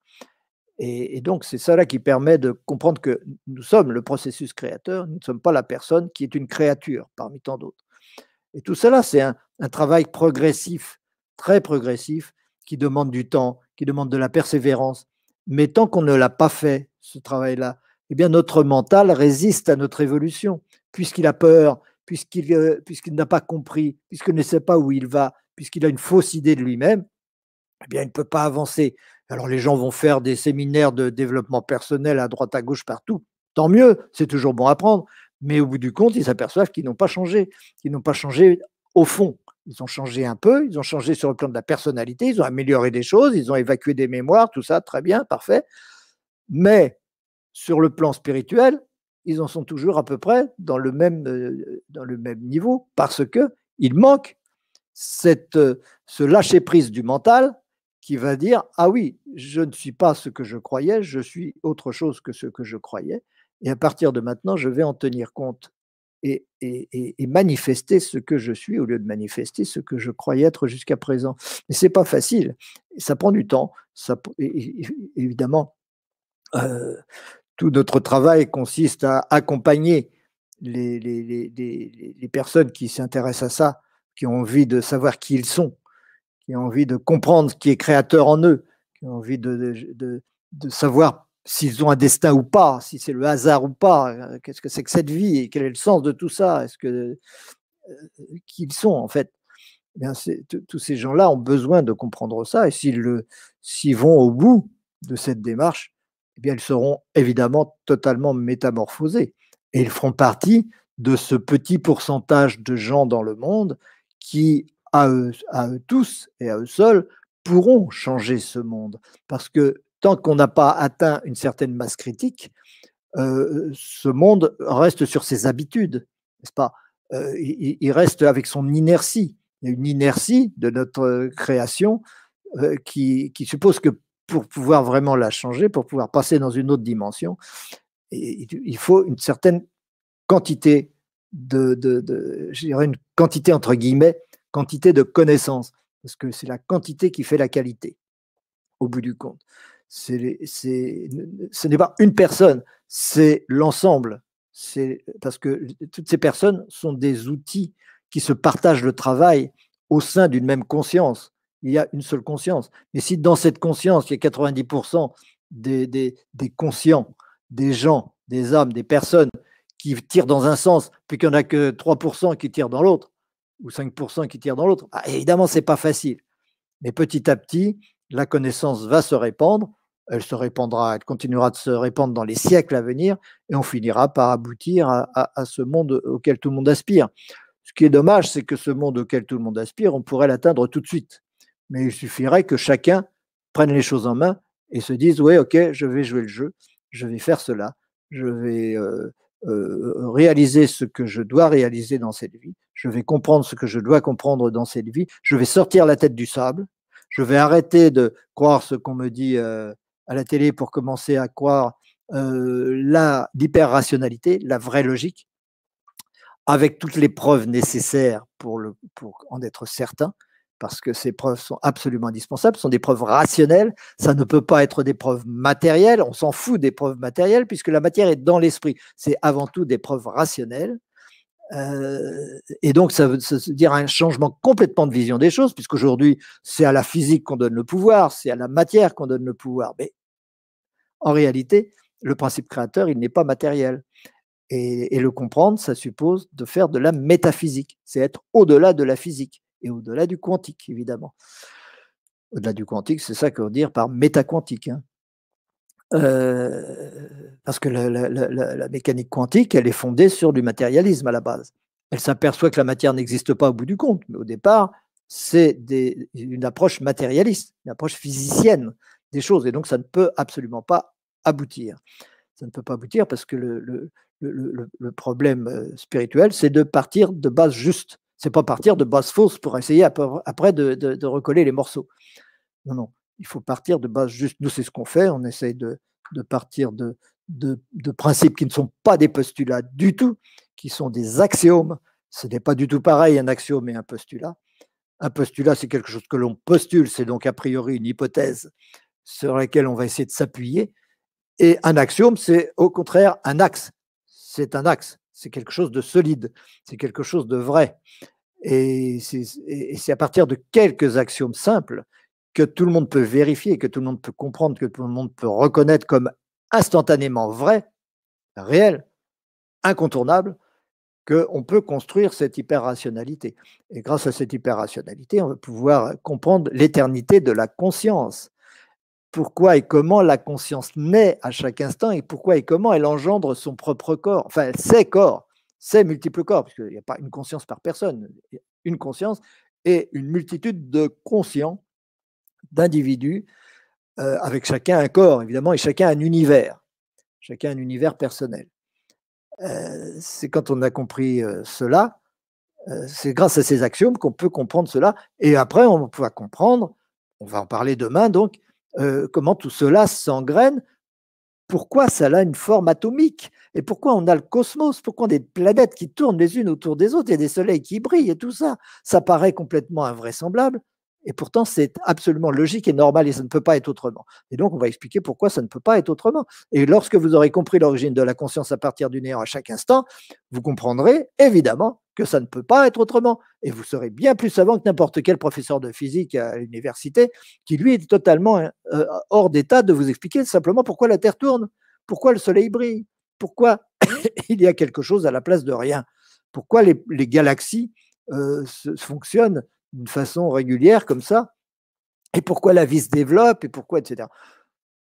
Et, donc, c'est cela qui permet de comprendre que nous sommes le processus créateur, nous ne sommes pas la personne qui est une créature parmi tant d'autres. Et tout cela, c'est un, travail progressif, très progressif, qui demande du temps, qui demande de la persévérance. Mais tant qu'on ne l'a pas fait, ce travail-là, eh bien, notre mental résiste à notre évolution, puisqu'il a peur, puisqu'il euh, puisqu'il n'a pas compris, puisqu'il ne sait pas où il va, puisqu'il a une fausse idée de lui-même, eh bien, il ne peut pas avancer. Alors, les gens vont faire des séminaires de développement personnel à droite, à gauche, partout. Tant mieux, c'est toujours bon à prendre. Mais au bout du compte, ils s'aperçoivent qu'ils n'ont pas changé, qu'ils n'ont pas changé au fond. Ils ont changé un peu, ils ont changé sur le plan de la personnalité, ils ont amélioré des choses, ils ont évacué des mémoires, tout ça, très bien, parfait. Mais sur le plan spirituel, ils en sont toujours à peu près dans le même, euh, dans le même niveau parce que il manque cette, euh, ce lâcher prise du mental qui va dire Ah oui, je ne suis pas ce que je croyais, je suis autre chose que ce que je croyais. Et à partir de maintenant, je vais en tenir compte et, manifester ce que je suis au lieu de manifester ce que je croyais être jusqu'à présent. Mais c'est pas facile. Ça prend du temps. Ça, évidemment, euh, tout notre travail consiste à accompagner les, personnes qui s'intéressent à ça, qui ont envie de savoir qui ils sont, qui ont envie de comprendre ce qui est créateur en eux, qui ont envie de, savoir s'ils ont un destin ou pas, si c'est le hasard ou pas, euh, qu'est-ce que c'est que cette vie et quel est le sens de tout ça, est-ce que euh, qui ils sont en fait. Eh bien, tous ces gens-là ont besoin de comprendre ça et s'ils vont au bout de cette démarche, eh bien, ils seront évidemment totalement métamorphosés et ils feront partie de ce petit pourcentage de gens dans le monde qui, à eux, à eux tous et à eux seuls, pourront changer ce monde. Parce que tant qu'on n'a pas atteint une certaine masse critique, euh, ce monde reste sur ses habitudes, n'est-ce pas? Euh, il, reste avec son inertie. Il y a une inertie de notre création euh, qui, suppose que pour pouvoir vraiment la changer, pour pouvoir passer dans une autre dimension, il faut une certaine quantité de, je dirais une quantité entre guillemets, quantité de connaissances, parce que c'est la quantité qui fait la qualité, au bout du compte ce n'est pas une personne, c'est l'ensemble. Parce que toutes ces personnes sont des outils qui se partagent le travail au sein d'une même conscience. Il y a une seule conscience. Mais si dans cette conscience, il y a 90% des, des, des, conscients, des gens, des âmes, des personnes qui tirent dans un sens, puis qu'il n'y en a que 3% qui tirent dans l'autre, ou 5% qui tirent dans l'autre, ah, évidemment, ce n'est pas facile. Mais petit à petit, la connaissance va se répandre elle se répandra, elle continuera de se répandre dans les siècles à venir, et on finira par aboutir à, ce monde auquel tout le monde aspire. Ce qui est dommage, c'est que ce monde auquel tout le monde aspire, on pourrait l'atteindre tout de suite. Mais il suffirait que chacun prenne les choses en main et se dise, oui, ok, je vais jouer le jeu, je vais faire cela, je vais euh, euh, réaliser ce que je dois réaliser dans cette vie, je vais comprendre ce que je dois comprendre dans cette vie, je vais sortir la tête du sable, je vais arrêter de croire ce qu'on me dit. Euh, à la télé pour commencer à croire l'hyper-rationalité, la vraie logique, avec toutes les preuves nécessaires pour en être certain, parce que ces preuves sont absolument indispensables, sont des preuves rationnelles, ça ne peut pas être des preuves matérielles, on s'en fout des preuves matérielles, puisque la matière est dans l'esprit, c'est avant tout des preuves rationnelles. et donc, ça veut, dire un changement complètement de vision des choses, puisqu'aujourd'hui, c'est à la physique qu'on donne le pouvoir, c'est à la matière qu'on donne le pouvoir. Mais en réalité, le principe créateur, il n'est pas matériel. Et, le comprendre, ça suppose de faire de la métaphysique. C'est être au-delà de la physique et au-delà du quantique, évidemment. Au-delà du quantique, c'est ça qu'on veut dire par métaquantique. Hein. Euh, parce que la, mécanique quantique, elle est fondée sur du matérialisme à la base. Elle s'aperçoit que la matière n'existe pas au bout du compte, mais au départ, c'est une approche matérialiste, une approche physicienne des choses. Et donc, ça ne peut absolument pas aboutir. Ça ne peut pas aboutir parce que le, problème euh, spirituel, c'est de partir de base juste. C'est pas partir de base fausse pour essayer après de, recoller les morceaux. Non, non. Il faut partir de base juste. Nous, c'est ce qu'on fait. On essaye de, de partir de, de, principes qui ne sont pas des postulats du tout, qui sont des axiomes. Ce n'est pas du tout pareil un axiome et un postulat. Un postulat, c'est quelque chose que l'on postule, c'est donc a priori une hypothèse sur laquelle on va essayer de s'appuyer. Et un axiome, c'est au contraire un axe. C'est un axe, c'est quelque chose de solide, c'est quelque chose de vrai. Et c'est à partir de quelques axiomes simples que tout le monde peut vérifier, que tout le monde peut comprendre, que tout le monde peut reconnaître comme instantanément vrai, réel, incontournable, qu'on peut construire cette hyper-rationalité. Et grâce à cette hyper-rationalité, on va pouvoir comprendre l'éternité de la conscience pourquoi et comment la conscience naît à chaque instant et pourquoi et comment elle engendre son propre corps, enfin ses corps, ses multiples corps, parce qu'il n'y a pas une conscience par personne, une conscience et une multitude de conscients, d'individus, euh, avec chacun un corps, évidemment, et chacun un univers, chacun un univers personnel. Euh, c'est quand on a compris euh, cela, c'est grâce à ces axiomes qu'on peut comprendre cela, et après on va comprendre, on va en parler demain donc, euh, comment tout cela s'engraine? Pourquoi ça a une forme atomique? Et pourquoi on a le cosmos, pourquoi on a des planètes qui tournent les unes autour des autres? Et des soleils qui brillent et tout ça. Ça paraît complètement invraisemblable. Et pourtant, c'est absolument logique et normal et ça ne peut pas être autrement. Et donc, on va expliquer pourquoi ça ne peut pas être autrement. Et lorsque vous aurez compris l'origine de la conscience à partir du néant à chaque instant, vous comprendrez évidemment que ça ne peut pas être autrement. Et vous serez bien plus savant que n'importe quel professeur de physique à l'université qui, lui, est totalement euh, hors d'état de vous expliquer simplement pourquoi la Terre tourne, pourquoi le Soleil brille, pourquoi <coughs> il y a quelque chose à la place de rien, pourquoi les, galaxies euh, fonctionnent d'une façon régulière comme ça, et pourquoi la vie se développe, et pourquoi, etc.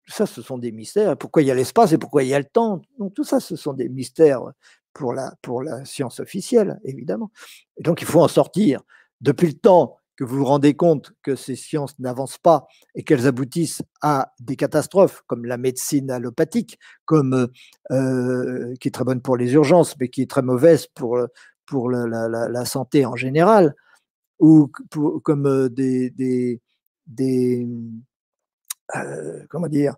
Tout ça, ce sont des mystères. Pourquoi il y a l'espace et pourquoi il y a le temps? Donc, tout ça, ce sont des mystères pour la, pour la science officielle, évidemment. Donc, il faut en sortir. Depuis le temps que vous vous rendez compte que ces sciences n'avancent pas et qu'elles aboutissent à des catastrophes comme la médecine allopathique, comme, euh, qui est très bonne pour les urgences, mais qui est très mauvaise pour, pour la, santé en général, ou comme des, des, des comment dire,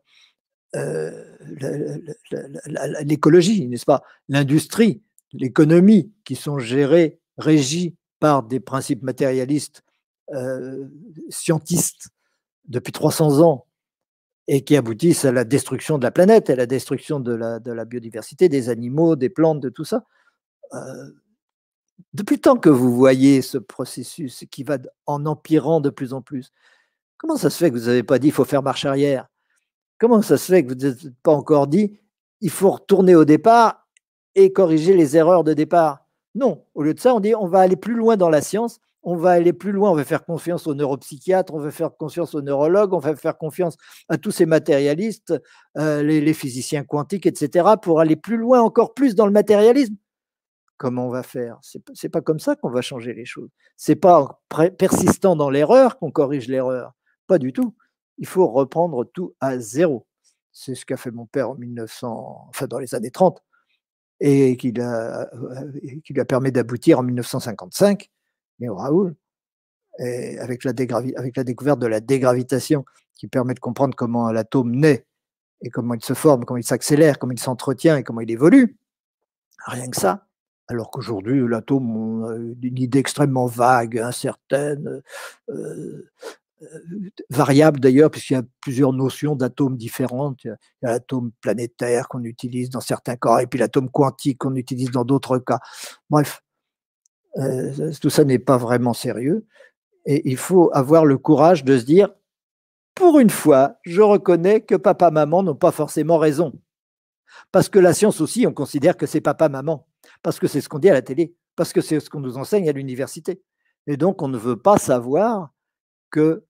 l'écologie, n'est-ce pas? L'industrie, l'économie qui sont gérées, régies par des principes matérialistes scientistes depuis 300 ans et qui aboutissent à la destruction de la planète, à la destruction de la, de la biodiversité, des animaux, des plantes, de tout ça. Depuis le temps que vous voyez ce processus qui va en empirant de plus en plus, comment ça se fait que vous n'avez pas dit il faut faire marche arrière? Comment ça se fait que vous n'avez pas encore dit il faut retourner au départ et corriger les erreurs de départ? Non, au lieu de ça, on dit on va aller plus loin dans la science, on va aller plus loin, on va faire confiance aux neuropsychiatres, on va faire confiance aux neurologues, on va faire confiance à tous ces matérialistes, euh, les, les physiciens quantiques, etc., pour aller plus loin, encore plus dans le matérialisme comment on va faire? C'est n'est pas comme ça qu'on va changer les choses. C'est pas en persistant dans l'erreur qu'on corrige l'erreur. Pas du tout. Il faut reprendre tout à zéro. C'est ce qu'a fait mon père en 1900, enfin dans les années 30, et qui, lui a permis d'aboutir en 1955, mais Raoul, avec, la découverte de la dégravitation, qui permet de comprendre comment l'atome naît, et comment il se forme, comment il s'accélère, comment il s'entretient et comment il évolue. Rien que ça, alors qu'aujourd'hui, l'atome, on a une idée extrêmement vague, incertaine, euh, euh, variable d'ailleurs, puisqu'il y a plusieurs notions d'atomes différentes. Il y a l'atome planétaire qu'on utilise dans certains cas, et puis l'atome quantique qu'on utilise dans d'autres cas. Bref, euh, tout ça n'est pas vraiment sérieux. Et il faut avoir le courage de se dire, pour une fois, je reconnais que papa, maman n'ont pas forcément raison. Parce que la science aussi, on considère que c'est papa-maman, parce que c'est ce qu'on dit à la télé, parce que c'est ce qu'on nous enseigne à l'université. Et donc, on ne veut pas savoir que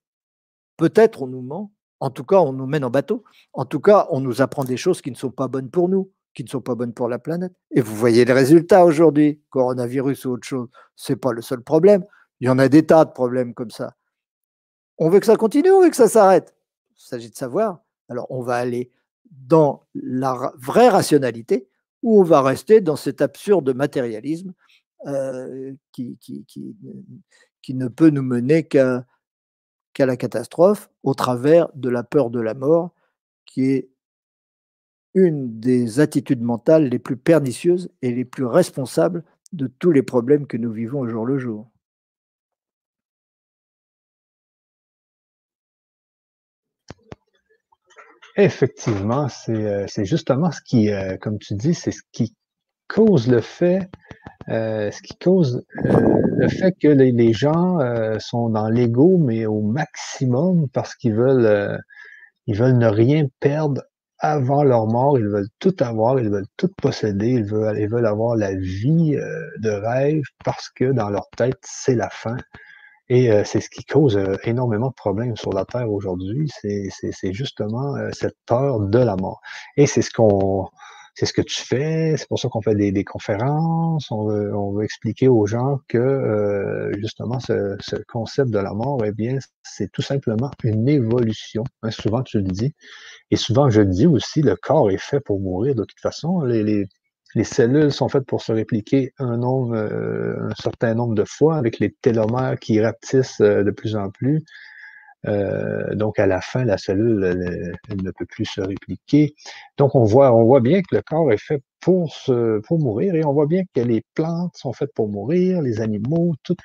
peut-être on nous ment, en tout cas, on nous mène en bateau, en tout cas, on nous apprend des choses qui ne sont pas bonnes pour nous, qui ne sont pas bonnes pour la planète. Et vous voyez les résultats aujourd'hui, coronavirus ou autre chose, ce n'est pas le seul problème. Il y en a des tas de problèmes comme ça. On veut que ça continue ou on veut que ça s'arrête? Il s'agit de savoir. Alors, on va aller dans la vraie rationalité ou on va rester dans cet absurde matérialisme euh, qui, ne peut nous mener qu'à la catastrophe au travers de la peur de la mort, qui est une des attitudes mentales les plus pernicieuses et les plus responsables de tous les problèmes que nous vivons au jour le jour. Effectivement, c'est c'est justement ce qui, comme tu dis, c'est ce qui cause le fait, ce qui cause le fait que les, gens sont dans l'ego, mais au maximum parce qu'ils veulent, ils veulent ne rien perdre avant leur mort, ils veulent tout avoir, ils veulent tout posséder, ils veulent, ils veulent avoir la vie de rêve parce que dans leur tête, c'est la fin. Et c'est ce qui cause énormément de problèmes sur la Terre aujourd'hui. C'est justement cette peur de la mort. Et c'est ce qu'on c'est ce que tu fais, c'est pour ça qu'on fait des, des, conférences, on veut, on veut expliquer aux gens que justement ce, ce, concept de la mort, eh bien, c'est tout simplement une évolution. Hein, souvent tu le dis, et souvent je le dis aussi, le corps est fait pour mourir de toute façon. Les, les, les cellules sont faites pour se répliquer un nombre, euh, un certain nombre de fois avec les télomères qui rapetissent euh, de plus en plus. Euh, donc, à la fin, la cellule elle, ne peut plus se répliquer. Donc, on voit, on voit bien que le corps est fait pour, se, pour mourir et on voit bien que les plantes sont faites pour mourir, les animaux, tout,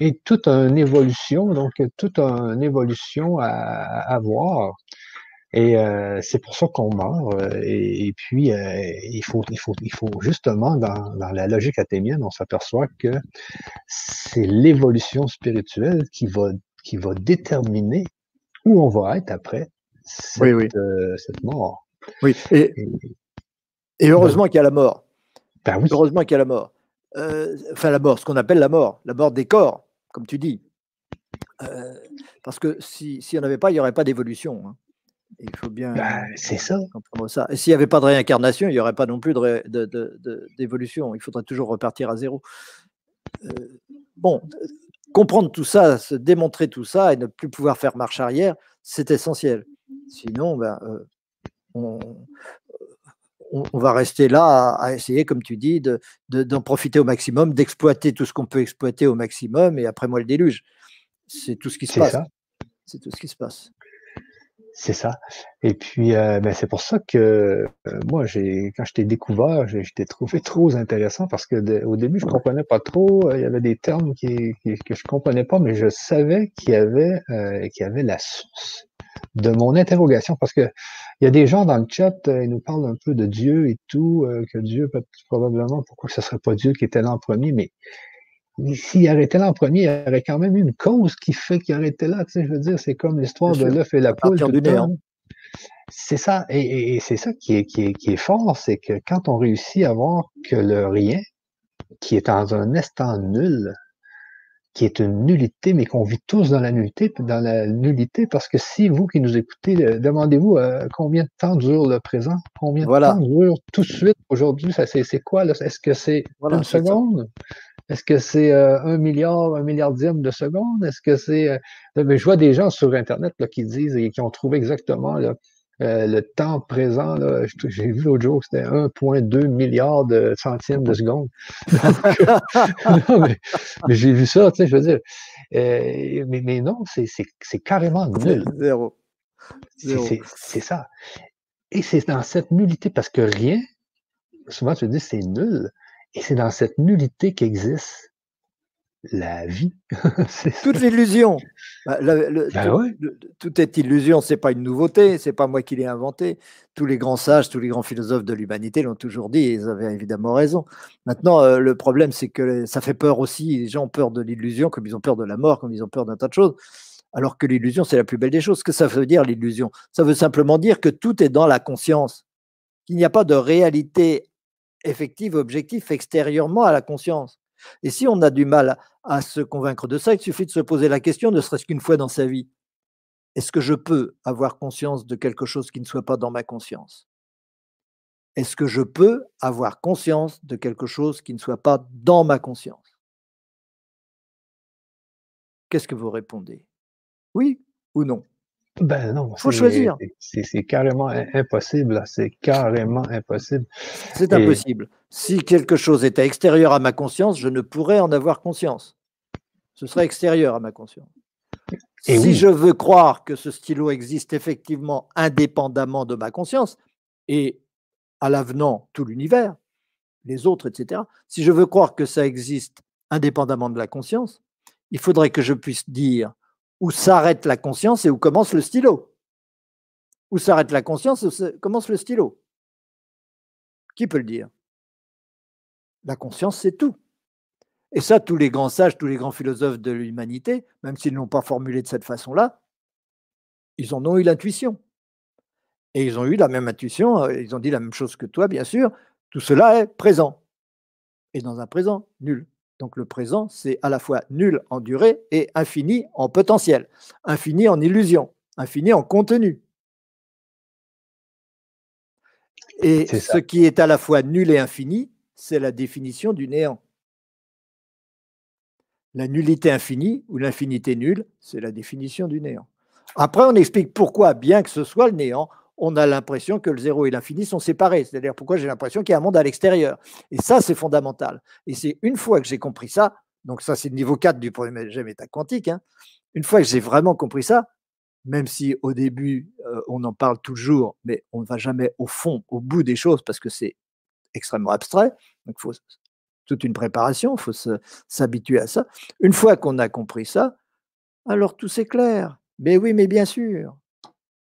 et toute une évolution, donc toute une évolution à, à voir. Et euh, c'est pour ça qu'on meurt. Euh, et, puis, euh, il, faut, il, faut, il faut justement, dans, dans la logique athénienne, on s'aperçoit que c'est l'évolution spirituelle qui va, qui va déterminer où on va être après cette, oui, oui. cette mort. Oui, et, et, heureusement qu'il y a la mort. Ben oui. Heureusement qu'il y a la mort. enfin, la mort, ce qu'on appelle la mort, la mort des corps, comme tu dis. parce que s'il si n'y en avait pas, il n'y aurait pas d'évolution. Hein. Il faut bien bah, c'est ça. comprendre ça. Et s'il n'y avait pas de réincarnation, il n'y aurait pas non plus d'évolution. De, il faudrait toujours repartir à zéro. Euh, bon, comprendre tout ça, se démontrer tout ça et ne plus pouvoir faire marche arrière, c'est essentiel. Sinon, ben, euh, on, on, va rester là à, essayer, comme tu dis, d'en de, profiter au maximum, d'exploiter tout ce qu'on peut exploiter au maximum, et après moi le déluge. C'est tout ce qui se passe. C'est tout ce qui se passe. C'est ça. Et puis, euh, ben, c'est pour ça que euh, moi, j'ai, quand je t'ai découvert, je, t'ai trouvé <laughs> trop intéressant parce que au début, je comprenais pas trop. Euh, il y avait des termes qui, que je comprenais pas, mais je savais qu'il y avait, qu'il y avait la source de mon interrogation parce que il y a des gens dans le chat, ils nous parlent un peu de Dieu et tout, que Dieu, probablement, pourquoi ce serait pas Dieu qui était là en premier, mais s'il arrêtait là en premier, il y aurait quand même une cause qui fait qu'il arrêtait là. Tu sais, je veux dire, c'est comme l'histoire de l'œuf et la poule. C'est ça, et, c'est ça qui est, qui est, qui est fort, c'est que quand on réussit à voir que le rien, qui est dans un instant nul, qui est une nullité, mais qu'on vit tous dans la nullité, dans la nullité, parce que si vous qui nous écoutez, euh, demandez-vous euh, combien de temps dure le présent, combien de temps dure tout de suite aujourd'hui, c'est quoi? Est-ce que c'est une seconde? Est-ce que c'est euh, un milliard, un milliardième de seconde? Est-ce que c'est. Euh, mais je vois des gens sur Internet là, qui disent et qui ont trouvé exactement euh, le temps présent. J'ai vu l'autre jour que c'était 1,2 milliard de centièmes de seconde. <laughs> <laughs> mais, j'ai vu ça, tu sais, je veux dire. mais, mais non, c'est carrément nul. Zéro. C'est ça. Et c'est dans cette nullité, parce que rien, souvent tu dis c'est nul, et c'est dans cette nullité qu'existe la vie. <laughs> Toute l'illusion. Bah, ben tout, est illusion, c'est pas une nouveauté, c'est pas moi qui l'ai inventé. Tous les grands sages, tous les grands philosophes de l'humanité l'ont toujours dit, et ils avaient évidemment raison. Maintenant, euh, le problème, c'est que ça fait peur aussi. Les gens ont peur de l'illusion, comme ils ont peur de la mort, comme ils ont peur d'un tas de choses. Alors que l'illusion, c'est la plus belle des choses. Ce que ça veut dire, l'illusion? Ça veut simplement dire que tout est dans la conscience, qu'il n'y a pas de réalité effective, objectif, extérieurement à la conscience. Et si on a du mal à se convaincre de ça, il suffit de se poser la question, ne serait-ce qu'une fois dans sa vie, est-ce que je peux avoir conscience de quelque chose qui ne soit pas dans ma conscience? Est-ce que je peux avoir conscience de quelque chose qui ne soit pas dans ma conscience? Qu'est-ce que vous répondez? Oui ou non? Ben non, faut choisir. C'est carrément impossible. C'est carrément impossible. C'est impossible. Si quelque chose était extérieur à ma conscience, je ne pourrais en avoir conscience. Ce serait extérieur à ma conscience. Et si je veux croire que ce stylo existe effectivement indépendamment de ma conscience et à l'avenant tout l'univers, les autres, etc., si je veux croire que ça existe indépendamment de la conscience, il faudrait que je puisse dire où s'arrête la conscience et où commence le stylo. Où s'arrête la conscience et où commence le stylo. Qui peut le dire? La conscience, c'est tout. Et ça, tous les grands sages, tous les grands philosophes de l'humanité, même s'ils ne l'ont pas formulé de cette façon-là, ils en ont eu l'intuition. Et ils ont eu la même intuition, euh, ils ont dit la même chose que toi, bien sûr, tout cela est présent. Et dans un présent nul. Donc le présent, c'est à la fois nul en durée et infini en potentiel, infini en illusion, infini en contenu. Et ce qui est à la fois nul et infini, c'est la définition du néant. La nullité infinie ou l'infinité nulle, c'est la définition du néant. Après, on explique pourquoi, bien que ce soit le néant, on a l'impression que le zéro et l'infini sont séparés. C'est-à-dire pourquoi j'ai l'impression qu'il y a un monde à l'extérieur. Et ça, c'est fondamental. Et c'est une fois que j'ai compris ça, donc ça, c'est le niveau 4 du premier méta quantique, hein, une fois que j'ai vraiment compris ça, même si au début, euh, on en parle toujours, mais on ne va jamais au fond, au bout des choses, parce que c'est extrêmement abstrait. Donc, il faut toute une préparation, il faut s'habituer à ça. Une fois qu'on a compris ça, alors tout s'éclaire. Mais oui, mais bien sûr.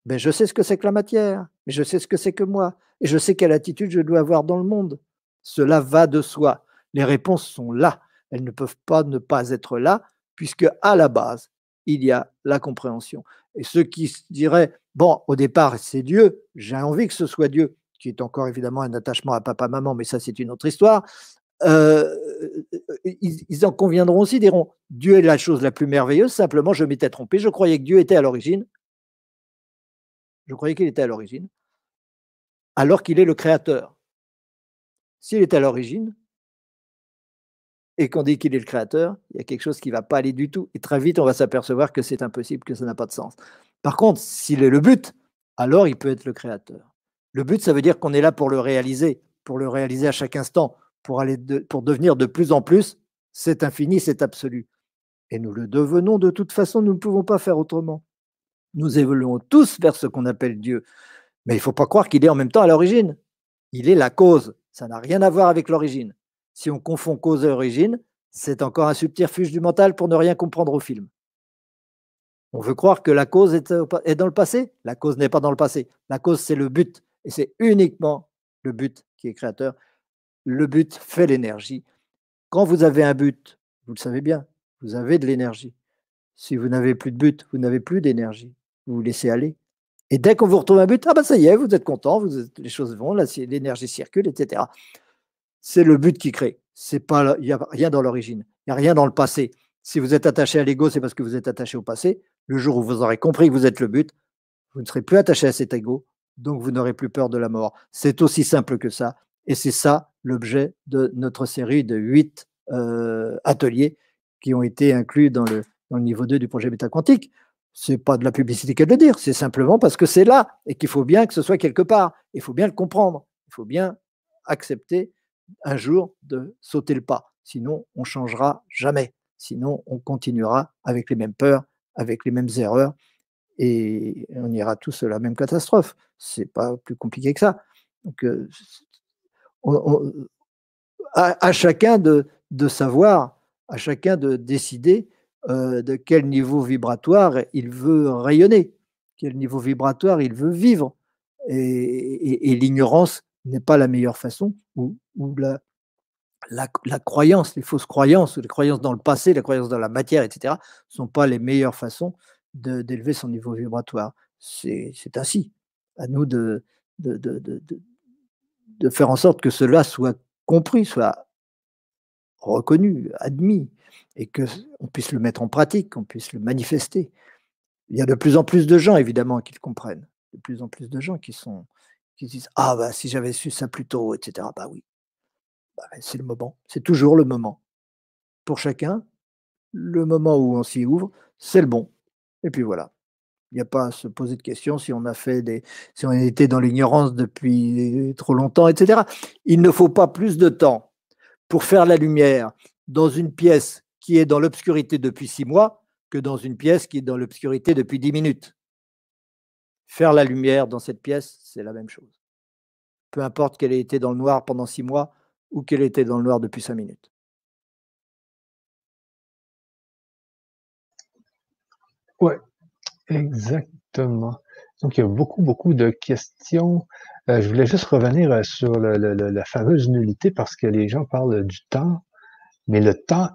Mais je sais ce que c'est que la matière, mais je sais ce que c'est que moi, et je sais quelle attitude je dois avoir dans le monde. Cela va de soi. Les réponses sont là. Elles ne peuvent pas ne pas être là, puisque à la base, il y a la compréhension. Et ceux qui diraient, bon, au départ, c'est Dieu, j'ai envie que ce soit Dieu, qui est encore évidemment un attachement à papa-maman, mais ça, c'est une autre histoire, euh, ils, en conviendront aussi, diront, Dieu est la chose la plus merveilleuse, simplement, je m'étais trompé, je croyais que Dieu était à l'origine, je croyais qu'il était à l'origine, alors qu'il est le créateur. S'il est à l'origine, et qu'on dit qu'il est le créateur, il y a quelque chose qui ne va pas aller du tout. Et très vite, on va s'apercevoir que c'est impossible, que ça n'a pas de sens. Par contre, s'il est le but, alors il peut être le créateur. Le but, ça veut dire qu'on est là pour le réaliser, pour le réaliser à chaque instant, pour, aller devenir de plus en plus c'est infini, c'est absolu. Et nous le devenons de toute façon, nous ne pouvons pas faire autrement. Nous évoluons tous vers ce qu'on appelle Dieu. Mais il ne faut pas croire qu'il est en même temps à l'origine. Il est la cause. Ça n'a rien à voir avec l'origine. Si on confond cause et origine, c'est encore un subterfuge du mental pour ne rien comprendre au film. On veut croire que la cause est dans le passé. La cause n'est pas dans le passé. La cause, c'est le but. Et c'est uniquement le but qui est créateur. Le but fait l'énergie. Quand vous avez un but, vous le savez bien, vous avez de l'énergie. Si vous n'avez plus de but, vous n'avez plus d'énergie. Vous laissez aller. Et dès qu'on vous retrouve un but, ah ben ça y est, vous êtes content, les choses vont, l'énergie circule, etc c'est le but qui crée. C'est pas, il n'y a rien dans l'origine, il n'y a rien dans le passé. Si vous êtes attaché à l'ego, c'est parce que vous êtes attaché au passé. Le jour où vous aurez compris que vous êtes le but, vous ne serez plus attaché à cet ego, donc vous n'aurez plus peur de la mort. C'est aussi simple que ça. Et c'est ça l'objet de notre série de huit euh, ateliers qui ont été inclus dans le, dans le niveau 2 du projet métaquantique. Ce n'est pas de la publicité qu'elle de dire, c'est simplement parce que c'est là et qu'il faut bien que ce soit quelque part. Il faut bien le comprendre. Il faut bien accepter un jour de sauter le pas. Sinon, on changera jamais. Sinon, on continuera avec les mêmes peurs, avec les mêmes erreurs, et on ira tous à la même catastrophe. C'est pas plus compliqué que ça. Donc, euh, à, chacun de, savoir, à chacun de décider euh, de quel niveau vibratoire il veut rayonner, quel niveau vibratoire il veut vivre. et l'ignorance n'est pas la meilleure façon, ou, la, croyance, les fausses croyances, les croyances dans le passé, la croyance dans la matière, etc., ne sont pas les meilleures façons d'élever son niveau vibratoire. C'est ainsi. À nous de, faire en sorte que cela soit compris, soit reconnu, admis, et qu'on puisse le mettre en pratique, qu'on puisse le manifester. Il y a de plus en plus de gens, évidemment, qui le comprennent, de plus en plus de gens qui sont, qui disent Ah, bah, si j'avais su ça plus tôt, etc. Bah oui, bah, c'est le moment, c'est toujours le moment. Pour chacun, le moment où on s'y ouvre, c'est le bon. Et puis voilà. Il n'y a pas à se poser de questions si on a fait des, si on été dans l'ignorance depuis trop longtemps, etc. Il ne faut pas plus de temps pour faire la lumière dans une pièce qui est dans l'obscurité depuis six mois que dans une pièce qui est dans l'obscurité depuis dix minutes. Faire la lumière dans cette pièce, c'est la même chose. Peu importe qu'elle ait été dans le noir pendant six mois ou qu'elle ait été dans le noir depuis cinq minutes. Oui, exactement. Donc, il y a beaucoup, beaucoup de questions. Euh, je voulais juste revenir euh, sur la fameuse nullité parce que les gens parlent du temps, mais le temps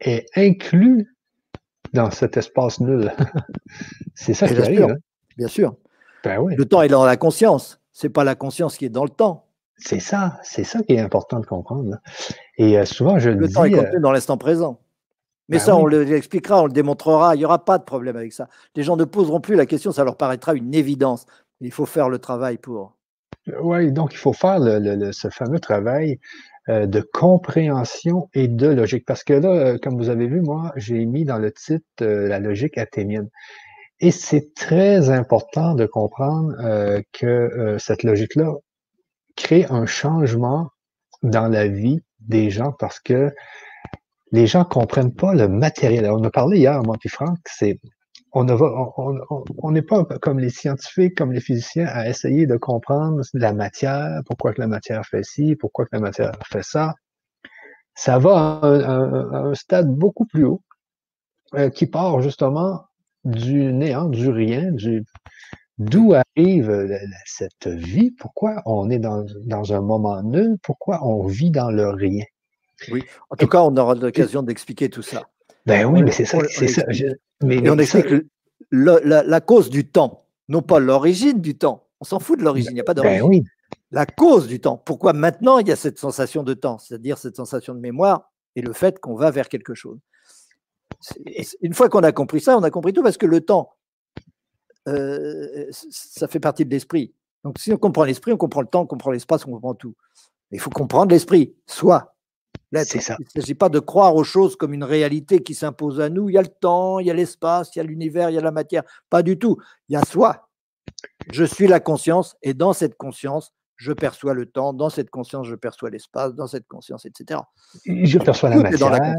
est inclus dans cet espace nul. <laughs> C'est ça qui arrive. Hein. Bien sûr. Ben le temps est dans la conscience. C'est pas la conscience qui est dans le temps. C'est ça, c'est ça qui est important de comprendre. Et euh, souvent, je le, le temps est contenu euh, dans l'instant présent. Mais ben ça, on l'expliquera, on le démontrera. Il n'y aura pas de problème avec ça. Les gens ne poseront plus la question, ça leur paraîtra une évidence. Il faut faire le travail pour. Oui, donc il faut faire ce fameux travail euh, de compréhension et de logique. Parce que là, comme vous avez vu, moi, j'ai mis dans le titre la logique athénienne. Et c'est très important de comprendre euh, que euh, cette logique-là crée un changement dans la vie des gens parce que les gens comprennent pas le matériel. on a parlé hier, moi et Franck, c'est on n'est pas comme les scientifiques, comme les physiciens, à essayer de comprendre la matière, pourquoi que la matière fait ci, pourquoi que la matière fait ça. Ça va à un, stade beaucoup plus haut, euh, qui part justement du néant, du rien, du d'où arrive cette vie, pourquoi on est dans, dans un moment nul, pourquoi on vit dans le rien? Oui, en tout cas, on aura l'occasion d'expliquer tout ça. Ben oui, mais c'est ça. C'est ça. Mais, on explique la, cause du temps, non pas l'origine du temps. On s'en fout de l'origine, il n'y a pas ben d'origine. oui. La cause du temps. Pourquoi maintenant il y a cette sensation de temps, c'est-à-dire cette sensation de mémoire et le fait qu'on va vers quelque chose. Une fois qu'on a compris ça, on a compris tout parce que le temps, euh, ça fait partie de l'esprit. Donc si on comprend l'esprit, on comprend le temps, on comprend l'espace, on comprend tout. Il faut comprendre l'esprit, soit c'est ça. Il ne s'agit pas de croire aux choses comme une réalité qui s'impose à nous. Il y a le temps, il y a l'espace, il y a l'univers, il y a la matière. Pas du tout. Il y a soi. Je suis la conscience et dans cette conscience, je perçois le temps. Dans cette conscience, je perçois l'espace. Dans cette conscience, etc. Je perçois la matière. la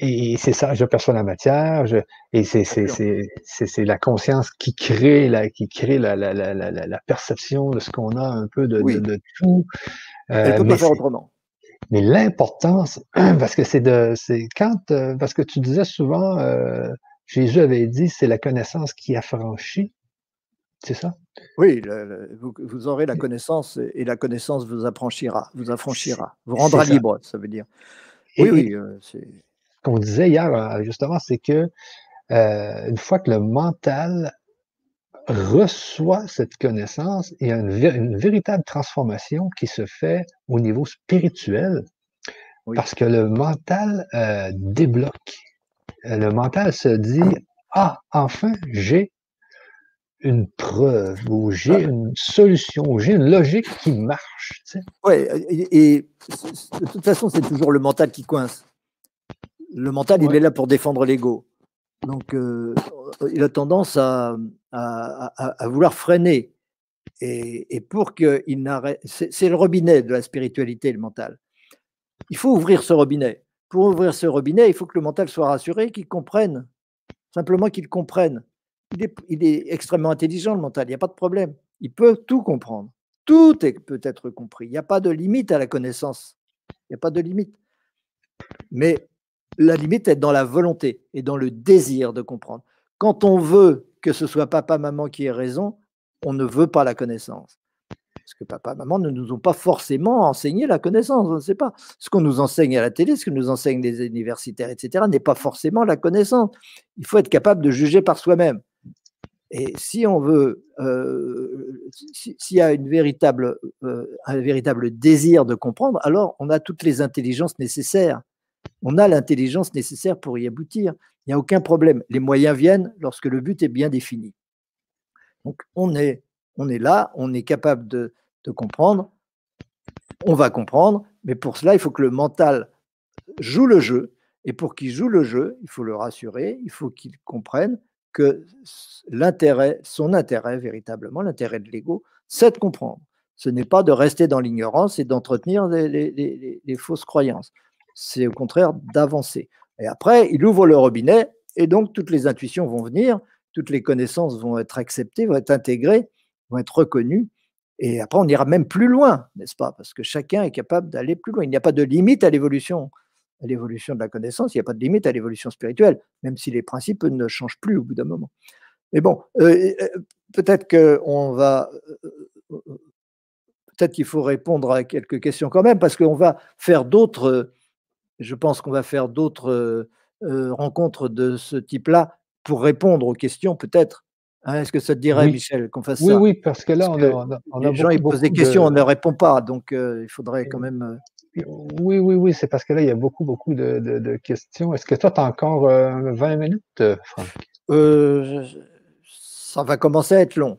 et c'est ça, je perçois la matière, et c'est la conscience qui crée la, qui crée la, la, la, la perception de ce qu'on a un peu de, de, tout. Elle ne peut pas faire autrement. Mais l'importance, <clears throat> parce que c'est de, c'est quand, euh, parce que tu disais souvent, euh, Jésus avait dit, c'est la connaissance qui affranchit. C'est ça? Oui, vous, aurez la connaissance et la connaissance vous affranchira, vous affranchira, vous rendra libre, ça veut dire. Oui, oui. Euh, ce qu'on disait hier, justement, c'est que une fois que le mental reçoit cette connaissance, il y a une, véritable transformation qui se fait au niveau spirituel parce que le mental euh, débloque. Euh, le mental se dit Ah, enfin, j'ai une preuve ou j'ai une solution ou j'ai une logique qui marche. Oui, et, de toute façon, c'est toujours le mental qui coince. Le mental, il est là pour défendre l'ego. Donc, euh, il a tendance à, à, vouloir freiner. Et, pour qu'il n'arrête. C'est le robinet de la spiritualité, le mental. Il faut ouvrir ce robinet. Pour ouvrir ce robinet, il faut que le mental soit rassuré, qu'il comprenne. Simplement qu'il comprenne. Il est, extrêmement intelligent, le mental, il n'y a pas de problème. Il peut tout comprendre. Tout est, peut être compris. Il n'y a pas de limite à la connaissance. Il n'y a pas de limite. Mais la limite est dans la volonté et dans le désir de comprendre. Quand on veut que ce soit papa, maman qui ait raison, on ne veut pas la connaissance. Parce que papa, maman ne nous ont pas forcément enseigné la connaissance. On ne sait pas. Ce qu'on nous enseigne à la télé, ce que nous enseignent les universitaires, etc., n'est pas forcément la connaissance. Il faut être capable de juger par soi-même. Et si on veut, euh, s'il y a une véritable, euh, un véritable désir de comprendre, alors on a toutes les intelligences nécessaires on a l'intelligence nécessaire pour y aboutir. Il n'y a aucun problème. Les moyens viennent lorsque le but est bien défini. Donc on est, là, on est capable de, comprendre, on va comprendre, mais pour cela, il faut que le mental joue le jeu. Et pour qu'il joue le jeu, il faut le rassurer, il faut qu'il comprenne que son intérêt véritablement, l'intérêt de l'ego, c'est de comprendre. Ce n'est pas de rester dans l'ignorance et d'entretenir les, fausses croyances c'est au contraire d'avancer. Et après, il ouvre le robinet et donc toutes les intuitions vont venir, toutes les connaissances vont être acceptées, vont être intégrées, vont être reconnues. Et après, on ira même plus loin, n'est-ce pas? Parce que chacun est capable d'aller plus loin. Il n'y a pas de limite à l'évolution, à l'évolution de la connaissance. Il n'y a pas de limite à l'évolution spirituelle, même si les principes ne changent plus au bout d'un moment. Mais bon, euh, euh, peut-être qu'on va, euh, peut-être qu'il faut répondre à quelques questions quand même, parce qu'on va faire d'autres je pense qu'on va faire d'autres euh, euh, rencontres de ce type-là pour répondre aux questions, peut-être. Hein. Est-ce que ça te dirait, Michel, qu'on fasse ça? Oui, oui, parce que là, on, a, les gens ils posent des questions, on ne répond pas, donc euh, il faudrait quand même. Oui, oui, oui, c'est parce que là, il y a beaucoup, beaucoup de, questions. Est-ce que toi, tu as encore 20 minutes, Franck? Ça va commencer à être long.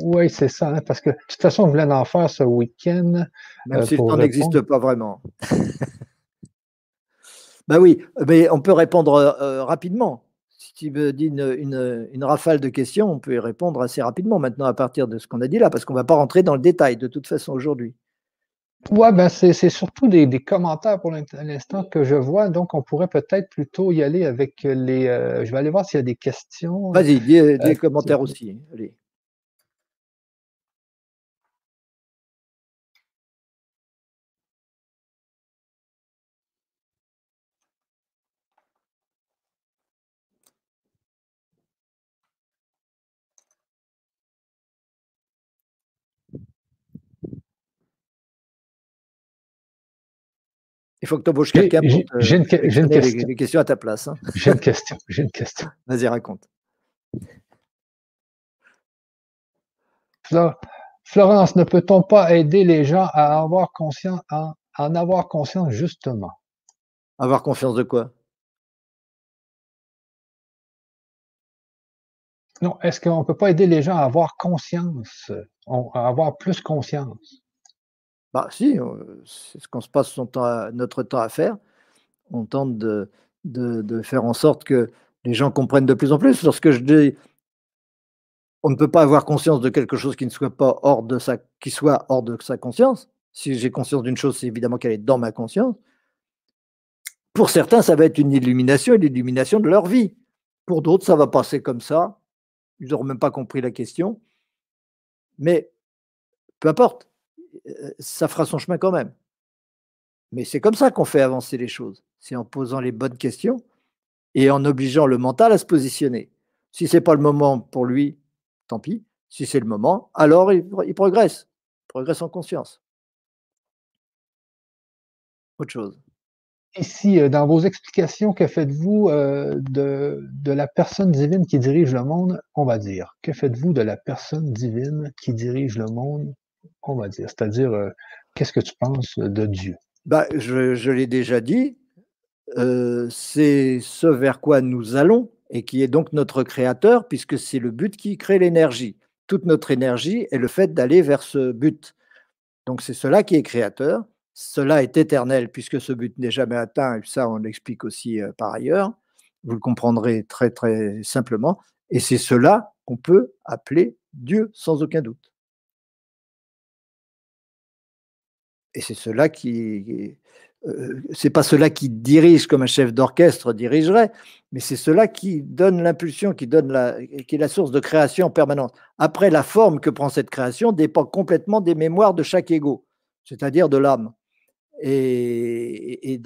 Oui, c'est ça, hein, parce que de toute façon, on voulait en faire ce week-end. Même si le temps n'existe pas vraiment. Ben oui, mais on peut répondre euh, rapidement. Si tu me dis une, rafale de questions, on peut y répondre assez rapidement maintenant à partir de ce qu'on a dit là, parce qu'on ne va pas rentrer dans le détail de toute façon aujourd'hui. Ouais, ben c'est surtout des des commentaires pour l'instant que je vois, donc on pourrait peut-être plutôt y aller avec les, heu je vais aller voir s'il y a des questions, Vas-y, des commentaires aussi, allez. Il faut que tu embauches quelqu'un pour j'ai te j'ai une j'ai une question les questions à ta place, hein. j'ai une question j'ai une question. <laughs> Vas-y, raconte. Flo Florence, ne peut-on pas aider les gens à avoir conscien à en avoir conscience justement? Avoir confiance de quoi? Non, est-ce qu'on peut pas aider les gens à avoir conscience, on à avoir plus conscience? Bah si, heu, c'est ce qu'on se passe notre temps à faire. On tente de faire en sorte que les gens comprennent de plus en plus. Lorsque je dis on ne peut pas avoir conscience de quelque chose qui ne soit pas hors de sa qui soit hors de sa conscience. Si j'ai conscience d'une chose, c'est évidemment qu'elle est dans ma conscience. Pour certains, ça va être une illumination et l'illumination de leur vie. Pour d'autres, ça va passer comme ça. Ils auront même pas compris la question. Mais peu importe, ça fera son chemin quand même. Mais c'est comme ça qu'on fait avancer les choses. C'est en posant les bonnes questions et en obligeant le mental à se positionner. Si c'est pas le moment pour lui, tant pis. Si c'est le moment, alors il progresse. Il progresse en conscience. Autre chose. Ici, heu, dans vos explications, que faites-vous, de la personne divine qui dirige le monde, on va dire? Que faites-vous de la personne divine qui dirige le monde, on va dire? C'est-à-dire, heu, qu'est-ce que tu penses de Dieu? Bah, je l'ai déjà dit, heu, c'est ce vers quoi nous allons et qui est donc notre créateur puisque c'est le but qui crée l'énergie. Toute notre énergie est le fait d'aller vers ce but. Donc c'est cela qui est créateur, cela est éternel puisque ce but n'est jamais atteint et ça on l'explique aussi, heu, par ailleurs. Vous le comprendrez très, très simplement et c'est cela qu'on peut appeler Dieu sans aucun doute. Et c'est cela qui, heu, c'est pas cela qui dirige comme un chef d'orchestre dirigerait, mais c'est cela qui donne l'impulsion, qui donne la qui est la source de création en permanence. Après la forme que prend cette création dépend complètement des mémoires de chaque ego, c'est-à-dire de l'âme et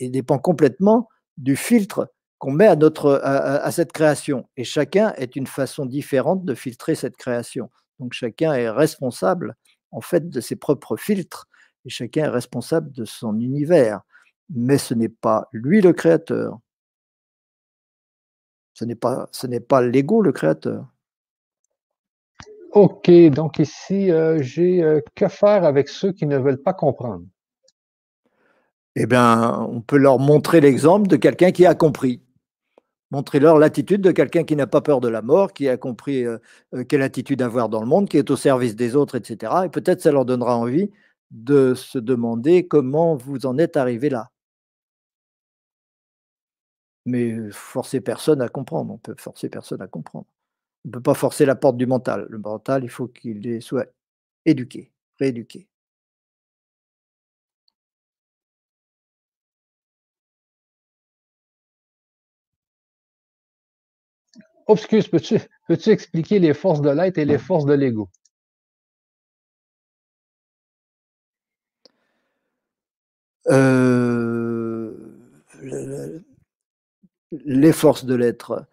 dépend complètement du filtre qu'on met à notre à cette création et chacun est une façon différente de filtrer cette création. Donc chacun est responsable, en fait, de ses propres filtres et chacun est responsable de son univers, mais ce n'est pas lui le créateur. Ce n'est pas ce n'est pas l'ego le créateur. OK, donc ici, heu, j'ai, heu, que faire avec ceux qui ne veulent pas comprendre? Eh bien, on peut leur montrer l'exemple de quelqu'un qui a compris. Montrez-leur l'attitude de quelqu'un qui n'a pas peur de la mort, qui a compris, heu heu, quelle attitude avoir dans le monde, qui est au service des autres et cetera et peut-être ça leur donnera envie de se demander comment vous en êtes arrivés là. Mais heu, forcer personne à comprendre, on peut forcer personne à comprendre. On peut pas forcer la porte du mental. Le mental, il faut qu'il soit éduqué, rééduqué. Excuse, peux-tu expliquer les forces de l'être et les forces de l'ego? Le les forces de l'être,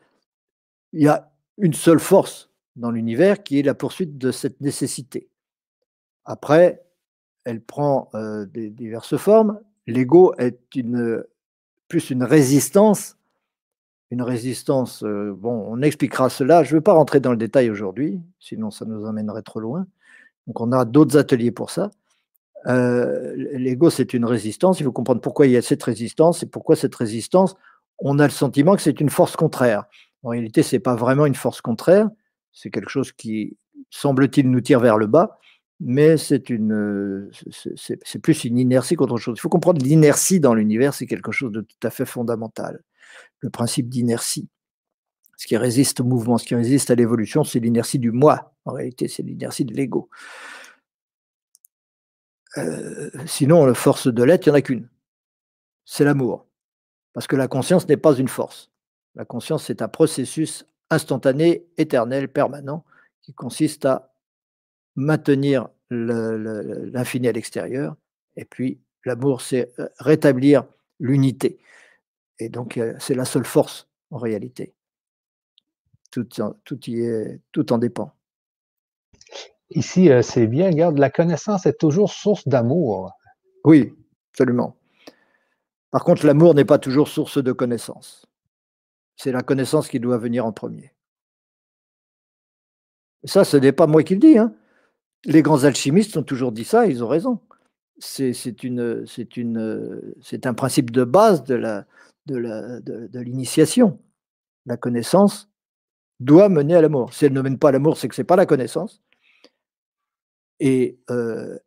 il y a une seule force dans l'univers qui est la poursuite de cette nécessité. Après, elle prend, des diverses formes. L'ego est une, plus une résistance une résistance, heu, bon, on expliquera cela. Je veux pas rentrer dans le détail aujourd'hui, sinon ça nous emmènerait trop loin. Donc on a d'autres ateliers pour ça. Heu, l l'ego, c'est une résistance. Il faut comprendre pourquoi il y a cette résistance et pourquoi cette résistance, on a le sentiment que c'est une force contraire. En réalité, c'est pas vraiment une force contraire, c'est quelque chose qui, semble-t-il, nous tire vers le bas, mais c'est c'est plus une inertie qu'autre chose. Il faut comprendre l'inertie dans l'univers, c'est quelque chose de tout à fait fondamental. Le principe d'inertie. Ce qui résiste au mouvement, ce qui résiste à l'évolution, c'est l'inertie du moi. En réalité, c'est l'inertie de l'ego. Euh, sinon, la force de l'être, il n'y en a qu'une. C'est l'amour. Parce que la conscience n'est pas une force. La conscience, c'est un processus instantané, éternel, permanent, qui consiste à maintenir l'infini à l'extérieur. Et puis, l'amour, c'est euh, rétablir l'unité. Et donc, euh, c'est la seule force, en réalité. Tout, tout, y est, tout en dépend. Ici, euh, c'est bien, regarde, la connaissance est toujours source d'amour. Oui, absolument. Par contre, l'amour n'est pas toujours source de connaissance. C'est la connaissance qui doit venir en premier. Ça, ce n'est pas moi qui le dis. Hein. Les grands alchimistes ont toujours dit ça, ils ont raison. C'est un principe de base de l'initiation. La connaissance doit mener à l'amour. Si elle ne mène pas à l'amour, c'est que ce n'est pas la connaissance. Et euh,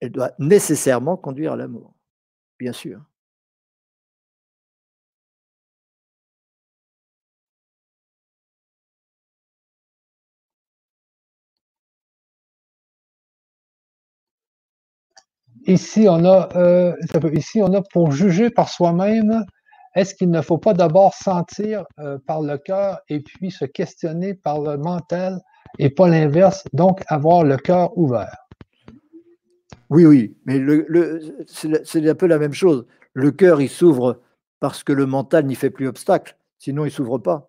elle doit nécessairement conduire à l'amour, bien sûr. Ici, on a, euh, ici, on a pour juger par soi-même, est-ce qu'il ne faut pas d'abord sentir euh, par le cœur et puis se questionner par le mental et pas l'inverse, donc avoir le cœur ouvert? Oui, oui, mais c'est un peu la même chose. Le cœur, il s'ouvre parce que le mental n'y fait plus obstacle, sinon il ne s'ouvre pas.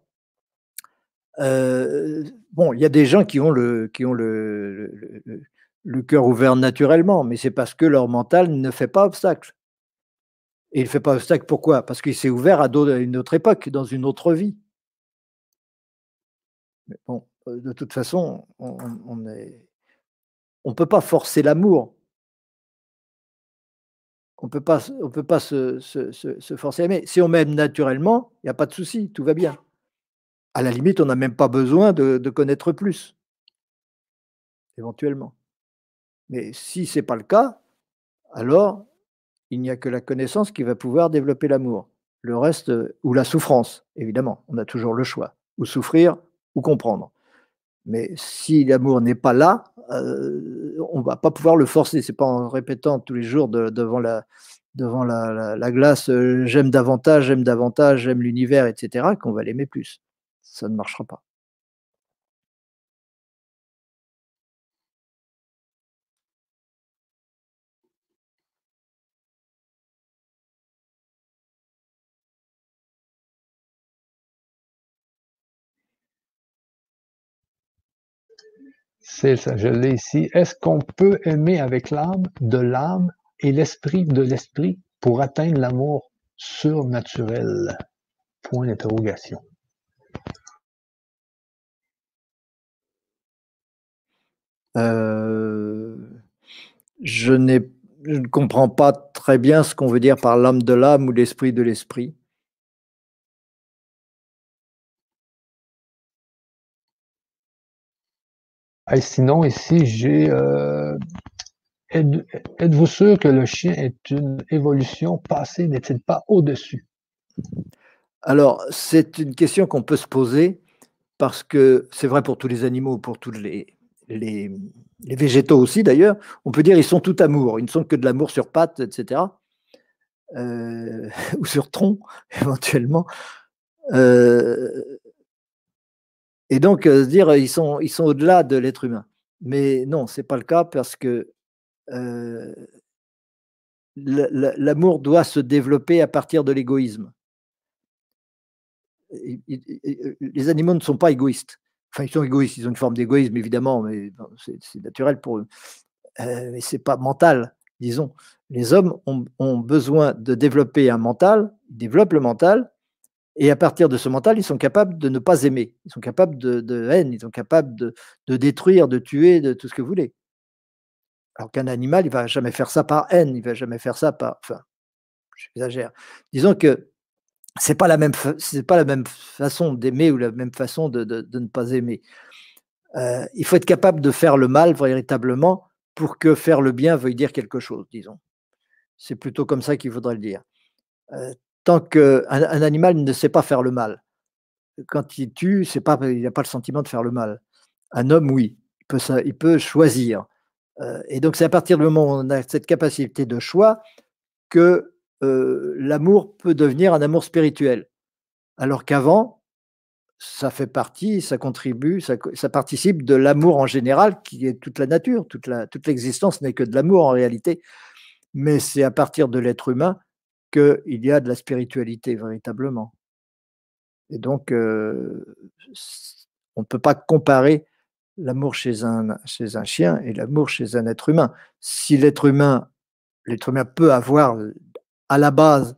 Euh, bon, il y a des gens qui ont le cœur ouvert naturellement, mais c'est parce que leur mental ne fait pas obstacle. Et il ne fait pas obstacle pourquoi? Parce qu'il s'est ouvert à, une autre époque, dans une autre vie. bon, euh, de toute façon, on ne peut pas forcer l'amour. On ne peut pas, se, forcer à aimer. Si on m'aime naturellement, il n'y a pas de souci, tout va bien. À la limite, on n'a même pas besoin de connaître plus, éventuellement. Mais si ce n'est pas le cas, alors il n'y a que la connaissance qui va pouvoir développer l'amour. Le reste, euh, ou la souffrance, évidemment, on a toujours le choix, ou souffrir, ou comprendre. Mais si l'amour n'est pas là, euh, on ne va pas pouvoir le forcer. Ce n'est pas en répétant tous les jours devant la, devant la, glace euh, j'aime davantage, j'aime davantage, j'aime l'univers, etc., qu'on va l'aimer plus. Ça ne marchera pas. C'est ça, je l'ai ici. Est-ce qu'on peut aimer avec l'âme de l'âme et l'esprit de l'esprit pour atteindre l'amour surnaturel? Point d'interrogation. Euh, je, je ne comprends pas très bien ce qu'on veut dire par l'âme de l'âme ou l'esprit de l'esprit. Sinon, ici, j'ai. Euh, êtes-vous sûr que le chien est une évolution passée N'est-il pas au-dessus? Alors, c'est une question qu'on peut se poser parce que c'est vrai pour tous les animaux, pour tous les, les, végétaux aussi d'ailleurs. On peut dire ils sont tout amour. Ils ne sont que de l'amour sur pattes, etc. Euh, <laughs> ou sur tronc, <laughs> éventuellement. Euh, et donc, euh, se dire, ils sont, ils sont au-delà de l'être humain. Mais non, ce n'est pas le cas parce que euh, l'amour doit se développer à partir de l'égoïsme. Les animaux ne sont pas égoïstes. Enfin, ils sont égoïstes, ils ont une forme d'égoïsme, évidemment, mais c'est naturel pour eux. Euh, mais ce n'est pas mental, disons. Les hommes ont, ont, besoin de développer un mental, ils développent le mental, et à partir de ce mental, ils sont capables de ne pas aimer. Ils sont capables de, haine, ils sont capables de, détruire, de tuer, de tout ce que vous voulez. Alors qu'un animal, il ne va jamais faire ça par haine, il ne va jamais faire ça par. Enfin, j'exagère. Disons que ce n'est pas, la même pas la même façon d'aimer ou la même façon de, ne pas aimer. Euh, il faut être capable de faire le mal véritablement pour que faire le bien veuille dire quelque chose, disons. C'est plutôt comme ça qu'il faudrait le dire. Euh, tant qu'un un animal ne sait pas faire le mal. Quand il tue, pas, il n'a pas le sentiment de faire le mal. Un homme, oui, il peut, il peut choisir Euh, et donc, c'est à partir du moment où on a cette capacité de choix que euh, l'amour peut devenir un amour spirituel. Alors qu'avant, ça fait partie, ça contribue, ça, participe de l'amour en général, qui est toute la nature, toute l'existence n'est que de l'amour en réalité. Mais c'est à partir de l'être humain qu'il y a de la spiritualité véritablement. Et donc, euh, on ne peut pas comparer l'amour chez un, chez un chien et l'amour chez un être humain. Si l'être humain, l'être humain peut avoir à la base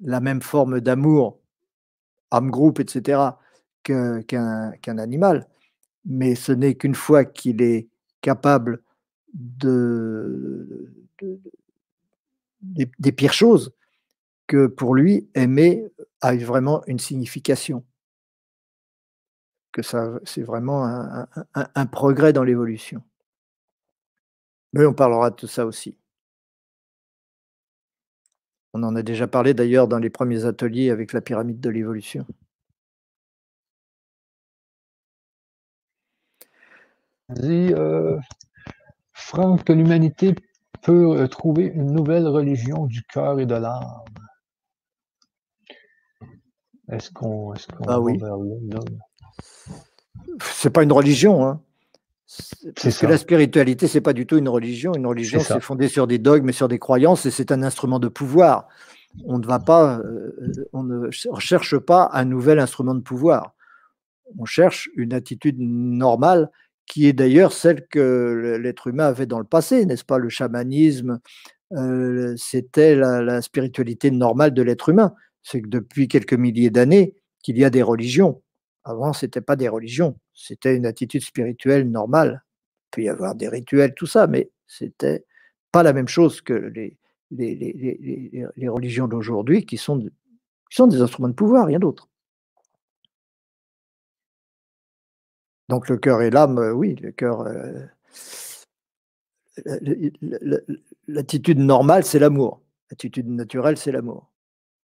la même forme d'amour, âme groupe, etc., qu'un animal, mais ce n'est qu'une fois qu'il est capable de, des, pires choses que pour lui, aimer a vraiment une signification que ça, c'est vraiment un, progrès dans l'évolution. Mais on parlera de tout ça aussi. On en a déjà parlé d'ailleurs dans les premiers ateliers avec la pyramide de l'évolution. Dit euh, Franck que l'humanité peut euh, trouver une nouvelle religion du cœur et de l'âme. Est-ce qu'on est ah oui. C'est pas une religion, hein. Parce que la spiritualité, c'est pas du tout une religion. Une religion, c'est fondé sur des dogmes et sur des croyances, et c'est un instrument de pouvoir. On ne va pas, euh, on ne cherche pas un nouvel instrument de pouvoir. On cherche une attitude normale, qui est d'ailleurs celle que l'être humain avait dans le passé, n'est-ce pas? Le chamanisme, euh, c'était la, spiritualité normale de l'être humain. C'est que depuis quelques milliers d'années qu'il y a des religions. Avant, ce n'était pas des religions, c'était une attitude spirituelle normale. Il peut y avoir des rituels, tout ça, mais c'était pas la même chose que les, religions d'aujourd'hui qui sont, sont des instruments de pouvoir, rien d'autre. Donc le cœur et l'âme, euh, oui, le cœur. Euh, l'attitude normale, c'est l'amour. L'attitude naturelle, c'est l'amour.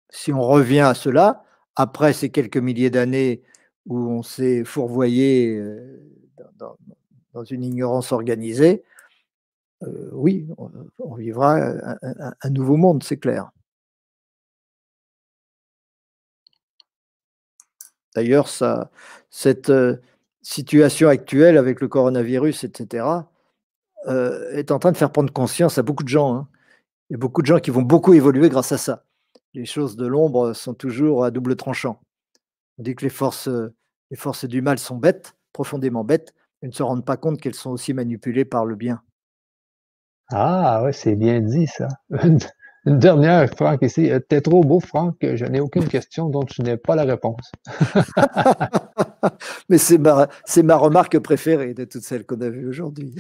Si on revient à cela, après ces quelques milliers d'années où on s'est fourvoyé euh, dans, une ignorance organisée, euh, oui, on, vivra un, nouveau monde, c'est clair. D'ailleurs, cette euh, situation actuelle avec le coronavirus, etc., est en train de faire prendre conscience à beaucoup de gens. Hein. Il y a beaucoup de gens qui vont beaucoup évoluer grâce à ça. Les choses de l'ombre sont toujours à double tranchant. On dit que les forces, les forces du mal sont bêtes, profondément bêtes, et ne se rendent pas compte qu'elles sont aussi manipulées par le bien. Ah, ouais, c'est bien dit, ça. Une, dernière, Franck, ici. Euh, t'es trop beau, Franck. Je n'ai aucune question dont tu n'ai pas la réponse. <laughs> Mais c'est ma, c'est ma remarque préférée de toutes celles qu'on a vues aujourd'hui.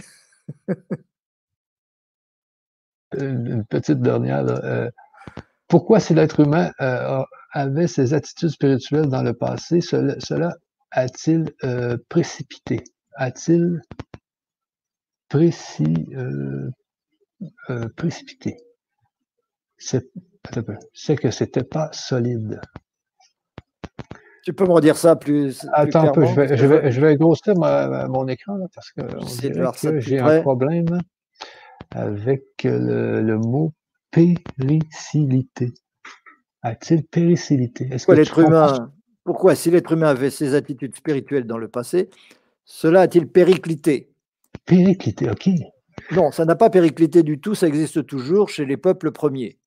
une, petite dernière. Euh, pourquoi, si l'être humain euh, avait ces attitudes spirituelles dans le passé, cela, a-t-il euh, précipité? A-t-il préci, euh, précipité? C'est que c'était pas solide. Tu peux me redire ça plus, Attends un peu, je vais, je vais, je vais grossir mon écran là, parce que, que j'ai un problème avec le, mot péricilité. A-t-il? Pourquoi l'être humain, pourquoi, si l'être humain avait ses attitudes spirituelles dans le passé, cela a-t-il périclité? Périclité, ok. Non, ça n'a pas périclité du tout, ça existe toujours chez les peuples premiers.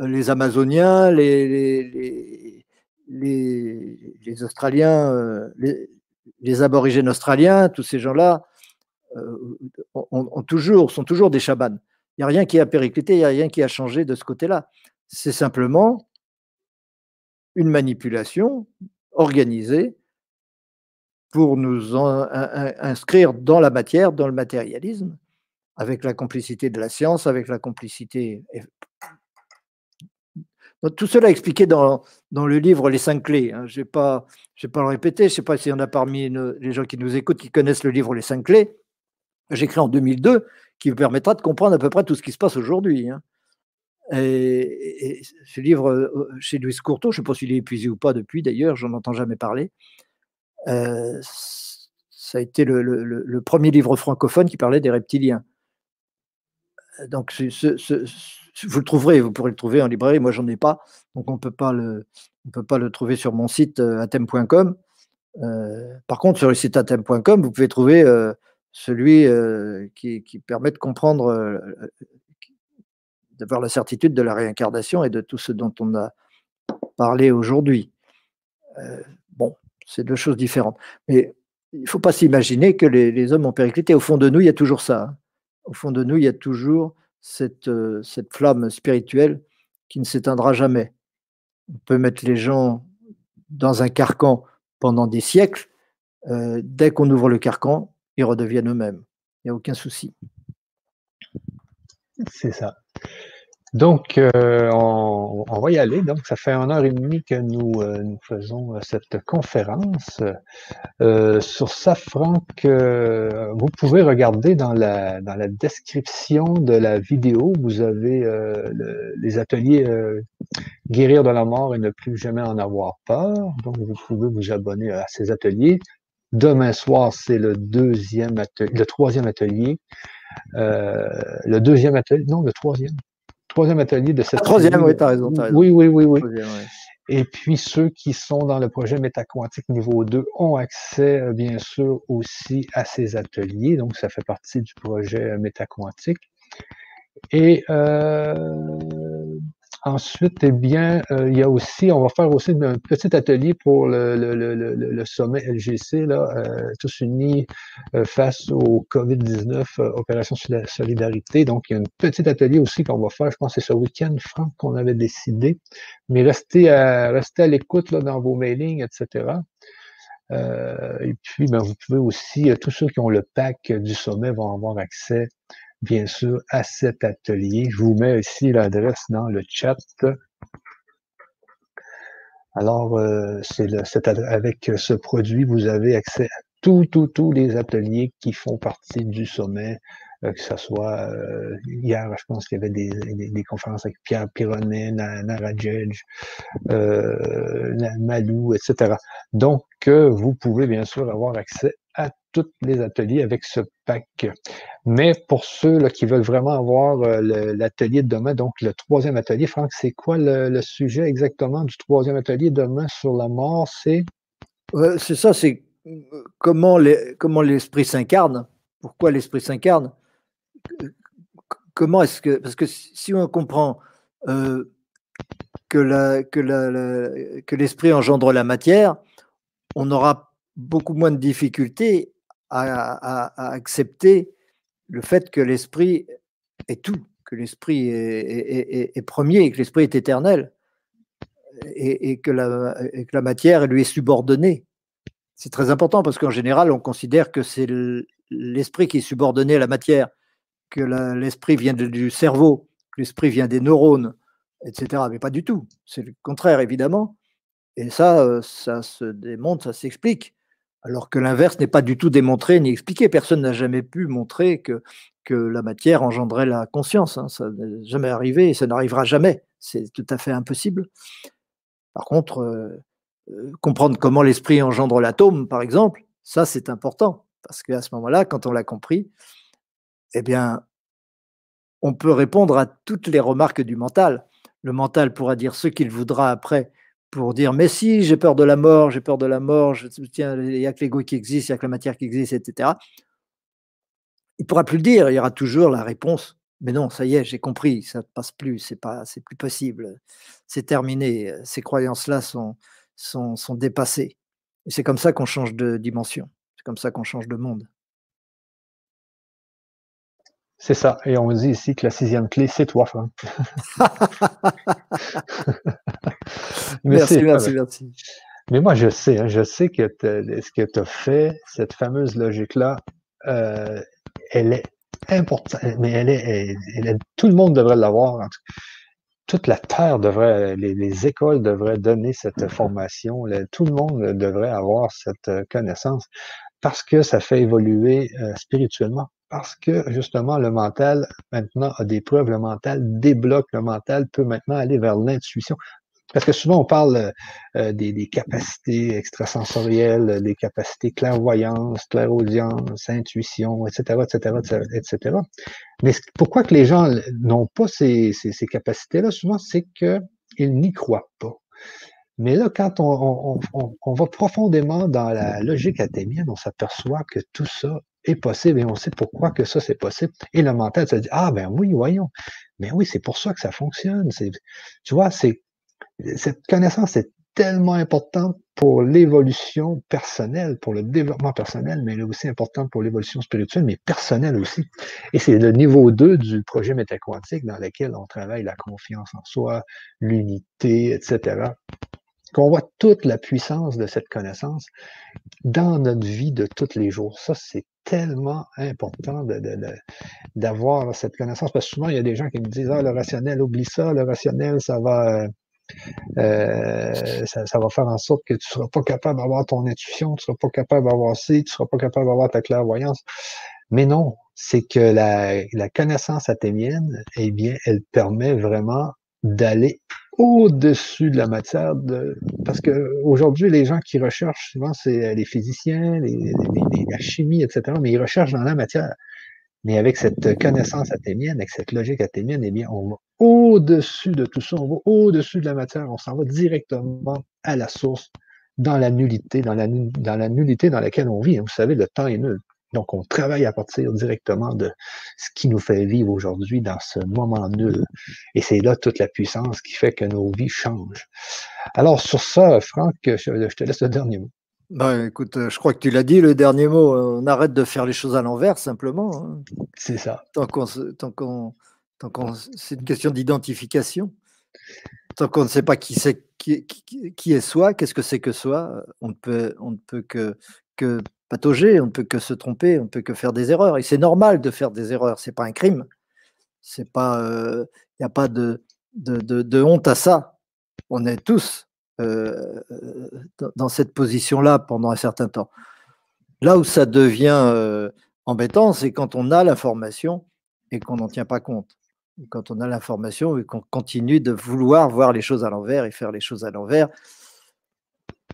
Euh, les Amazoniens, les, les, Australiens, euh, les, aborigènes australiens, tous ces gens-là euh, toujours, sont toujours des chamans. Il n'y a rien qui a périclité, il n'y a rien qui a changé de ce côté-là. C'est simplement une manipulation organisée pour nous inscrire dans la matière, dans le matérialisme, avec la complicité de la science, avec la complicité. tout cela expliqué dans, le livre Les cinq clés. Hein. Je ne vais, pas le répéter, je ne sais pas s'il y en a parmi les gens qui nous écoutent qui connaissent le livre Les cinq clés. J'ai écrit en 2002, qui vous permettra de comprendre à peu près tout ce qui se passe aujourd'hui. Hein. Et, ce livre euh, chez Louis Courteau, je ne sais pas s'il est épuisé ou pas depuis d'ailleurs, j'en entends jamais parler. Euh, ça a été le, premier livre francophone qui parlait des reptiliens. donc, vous le trouverez, vous pourrez le trouver en librairie. Moi, j'en ai pas, donc on peut peut pas le trouver sur mon site atem.com. par contre, sur le site atem.com, vous pouvez trouver celui qui, permet de comprendre, d'avoir la certitude de la réincarnation et de tout ce dont on a parlé aujourd'hui. bon, c'est deux choses différentes. Mais il ne faut pas s'imaginer que les, hommes ont périclité. Au fond de nous, il y a toujours ça. Hein. Au fond de nous, il y a toujours cette, cette flamme spirituelle qui ne s'éteindra jamais. On peut mettre les gens dans un carcan pendant des siècles. Dès qu'on ouvre le carcan, ils redeviennent eux-mêmes. Il n'y a aucun souci. C'est ça. Donc, euh, on, va y aller. Donc, ça fait une heure et demie que nous, euh, faisons euh, cette conférence. sur ça, Franck, vous pouvez regarder dans la, dans la description de la vidéo, vous avez les ateliers Guérir de la mort et ne plus jamais en avoir peur. Donc, vous pouvez vous abonner à ces ateliers. Demain soir, c'est le deuxième atelier, le troisième atelier. le deuxième atelier, non, le troisième troisième atelier de cette. Ah, troisième, oui, tu as raison, Oui, oui, oui, oui. Et puis ceux qui sont dans le projet Métaquantique niveau 2 ont accès, euh, bien sûr, aussi à ces ateliers. Donc, ça fait partie du projet euh, Métaquantique. Et euh, Ensuite, eh bien, euh, il y a aussi, on va faire aussi un petit atelier pour le, le, le, le sommet LGC, là, euh, tous unis euh, face au COVID-19, Opération Solidarité. Donc, il y a un petit atelier aussi qu'on va faire, je pense que c'est ce week-end, Franck, qu'on avait décidé. Mais restez à, restez à l'écoute là, dans vos mailings, etc. et puis, ben, vous pouvez aussi, tous ceux qui ont le pack du sommet vont avoir accès bien sûr, à cet atelier. Je vous mets ici l'adresse dans le chat. Alors, euh, c'est avec ce produit, vous avez accès à tous, tous, tous les ateliers qui font partie du sommet, euh, que ce soit euh, hier, je pense qu'il y avait des, conférences avec Pierre Pironet, Nara Judge, Malou, etc. Donc, vous pouvez bien sûr avoir accès à tous les ateliers avec ce pack. Mais pour ceux qui veulent vraiment avoir euh, l'atelier de demain, donc le troisième atelier, Franck, c'est quoi le, sujet exactement du troisième atelier demain sur la mort? C'est? Ça, c'est comment l'esprit s'incarne? Pourquoi l'esprit s'incarne? Comment est-ce que parce que si on comprend euh, que l'esprit engendre la matière, on aura beaucoup moins de difficultés à, accepter le fait que l'esprit est tout, que l'esprit est, premier, que l'esprit est éternel, et, que la, matière lui est subordonnée. C'est très important parce qu'en général, on considère que c'est l'esprit qui est subordonné à la matière, que l'esprit vient du cerveau, que l'esprit vient des neurones, etc. Mais pas du tout. C'est le contraire, évidemment. Et ça, euh, ça se démontre, ça s'explique alors que l'inverse n'est pas du tout démontré ni expliqué. Personne n'a jamais pu montrer que, la matière engendrait la conscience. Hein. Ça n'est jamais arrivé et ça n'arrivera jamais. C'est tout à fait impossible. Par contre, euh, euh, comprendre comment l'esprit engendre l'atome, par exemple, ça c'est important. Parce qu'à ce moment-là, quand on l'a compris, eh bien, on peut répondre à toutes les remarques du mental. Le mental pourra dire ce qu'il voudra après pour dire mais si j'ai peur de la mort, j'ai peur de la mort, tiens, il n'y a que l'ego qui existe, il n'y a que la matière qui existe, etc. Il pourra plus le dire, il y aura toujours la réponse. Mais non, ça y est, j'ai compris, ça ne passe plus, c'est pas, c'est plus possible, c'est terminé, ces croyances-là sont, sont, sont dépassées. Et c'est comme ça qu'on change de dimension, c'est comme ça qu'on change de monde. C'est ça. Et on dit ici que la sixième clé, c'est toi, Franck. <laughs> merci, merci, merci. Mais moi, je sais, hein, je sais que ce que tu as fait, cette fameuse logique-là, euh, elle est importante, mais elle est, tout le monde devrait l'avoir. Toute la terre devrait, les, écoles devraient donner cette formation. tout le monde devrait avoir cette connaissance parce que ça fait évoluer euh, spirituellement parce que justement le mental maintenant a des preuves, le mental débloque, le mental peut maintenant aller vers l'intuition. Parce que souvent, on parle euh, des, capacités extrasensorielles, des capacités clairvoyance, clairaudience, intuition, etc., etc., etc. Mais pourquoi que les gens n'ont pas ces, ces, capacités-là? Souvent, c'est qu'ils n'y croient pas. Mais là, quand on, on, va profondément dans la logique athémienne, on s'aperçoit que tout ça est possible et on sait pourquoi que ça c'est possible. Et le mental se dit, ah ben oui, voyons. Mais oui, c'est pour ça que ça fonctionne. Tu vois, c'est cette connaissance est tellement importante pour l'évolution personnelle, pour le développement personnel, mais elle est aussi importante pour l'évolution spirituelle, mais personnelle aussi. Et c'est le niveau 2 du projet métaquantique dans lequel on travaille la confiance en soi, l'unité, etc. Qu'on voit toute la puissance de cette connaissance dans notre vie de tous les jours. Ça, c'est tellement important d'avoir cette connaissance, parce que souvent, il y a des gens qui me disent, ah, le rationnel, oublie ça, le rationnel, ça va euh, ça, va faire en sorte que tu ne seras pas capable d'avoir ton intuition, tu ne seras pas capable d'avoir ci, tu ne seras pas capable d'avoir ta clairvoyance. Mais non, c'est que la, la connaissance athénienne, eh bien, elle permet vraiment d'aller au-dessus de la matière. Parce qu'aujourd'hui, les gens qui recherchent souvent, c'est les physiciens, les, la chimie, etc., mais ils recherchent dans la matière. Mais avec cette connaissance athénienne, avec cette logique athénienne, eh bien, on va au-dessus de tout ça, on va au-dessus de la matière, on s'en va directement à la source, dans la nullité, dans la, dans la nullité dans laquelle on vit. Vous savez, le temps est nul. Donc, on travaille à partir directement de ce qui nous fait vivre aujourd'hui dans ce moment nul. Et c'est là toute la puissance qui fait que nos vies changent. Alors, sur ça, Franck, je te laisse le dernier mot. Bah, écoute, euh, je crois que tu l'as dit, le dernier mot, euh, on arrête de faire les choses à l'envers, simplement. Hein. C'est ça. Tant qu'on, tant c'est une question d'identification. Tant qu'on ne sait pas qui, c'est, qui, qui, est soi, qu'est-ce que c'est que soi, on ne peut, on ne peut que, que on ne peut que se tromper, on ne peut que faire des erreurs. Et c'est normal de faire des erreurs, c'est pas un crime. Il euh, n'y a pas de, de, de honte à ça. On est tous euh, dans cette position-là pendant un certain temps. Là où ça devient euh, embêtant, c'est quand on a l'information et qu'on n'en tient pas compte. Quand on a l'information et qu'on continue de vouloir voir les choses à l'envers et faire les choses à l'envers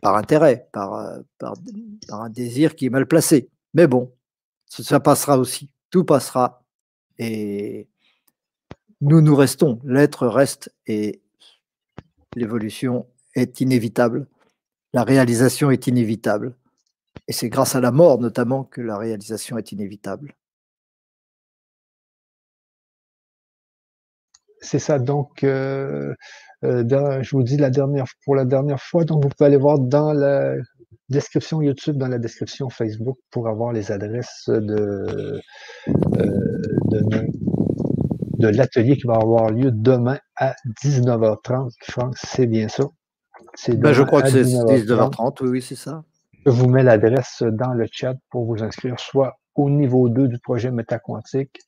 par intérêt, par, euh, par, un désir qui est mal placé. Mais bon, ça passera aussi. Tout passera. Et nous, nous restons. L'être reste et l'évolution est inévitable. La réalisation est inévitable. Et c'est grâce à la mort notamment que la réalisation est inévitable. C'est ça. Donc, euh, euh, je vous dis la dernière, pour la dernière fois, donc vous pouvez aller voir dans la description YouTube, dans la description Facebook pour avoir les adresses de, euh, de, l'atelier qui va avoir lieu demain à 19h30. Franck, c'est bien ça? Ben, je crois que c'est 19h30, oui, oui, c'est ça. Je vous mets l'adresse dans le chat pour vous inscrire soit au niveau 2 du projet Métaquantique,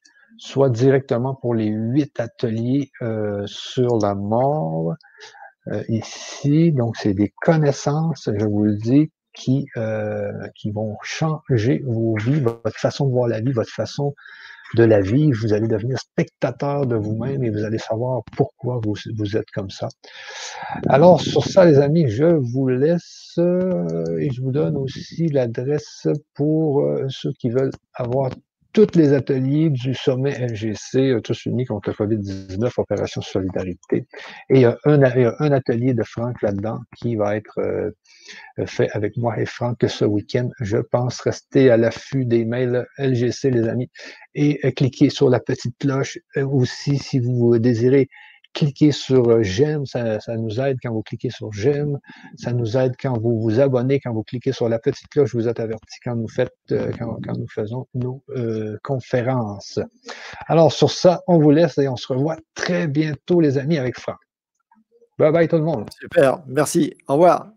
soit directement pour les huit ateliers euh, sur la mort. Euh, ici, donc c'est des connaissances, je vous le dis, qui, euh, qui vont changer vos vies, votre façon de voir la vie, votre façon de la vie, vous allez devenir spectateur de vous-même et vous allez savoir pourquoi vous, vous êtes comme ça. Alors, sur ça, les amis, je vous laisse et je vous donne aussi l'adresse pour ceux qui veulent avoir tous les ateliers du sommet LGC, euh, tous unis contre le COVID-19, Opération Solidarité. Et il y a un, un atelier de Franck là-dedans qui va être euh, fait avec moi et Franck ce week-end. Je pense rester à l'affût des mails LGC, les amis, et euh, cliquer sur la petite cloche aussi si vous désirez cliquez sur euh, j'aime, ça, nous aide quand vous cliquez sur j'aime, ça nous aide quand vous vous abonnez, quand vous cliquez sur la petite cloche, vous êtes averti quand euh, nous faisons nos euh, conférences. Alors sur ça, on vous laisse et on se revoit très bientôt les amis avec Franck. Bye bye tout le monde. Super, merci. Au revoir.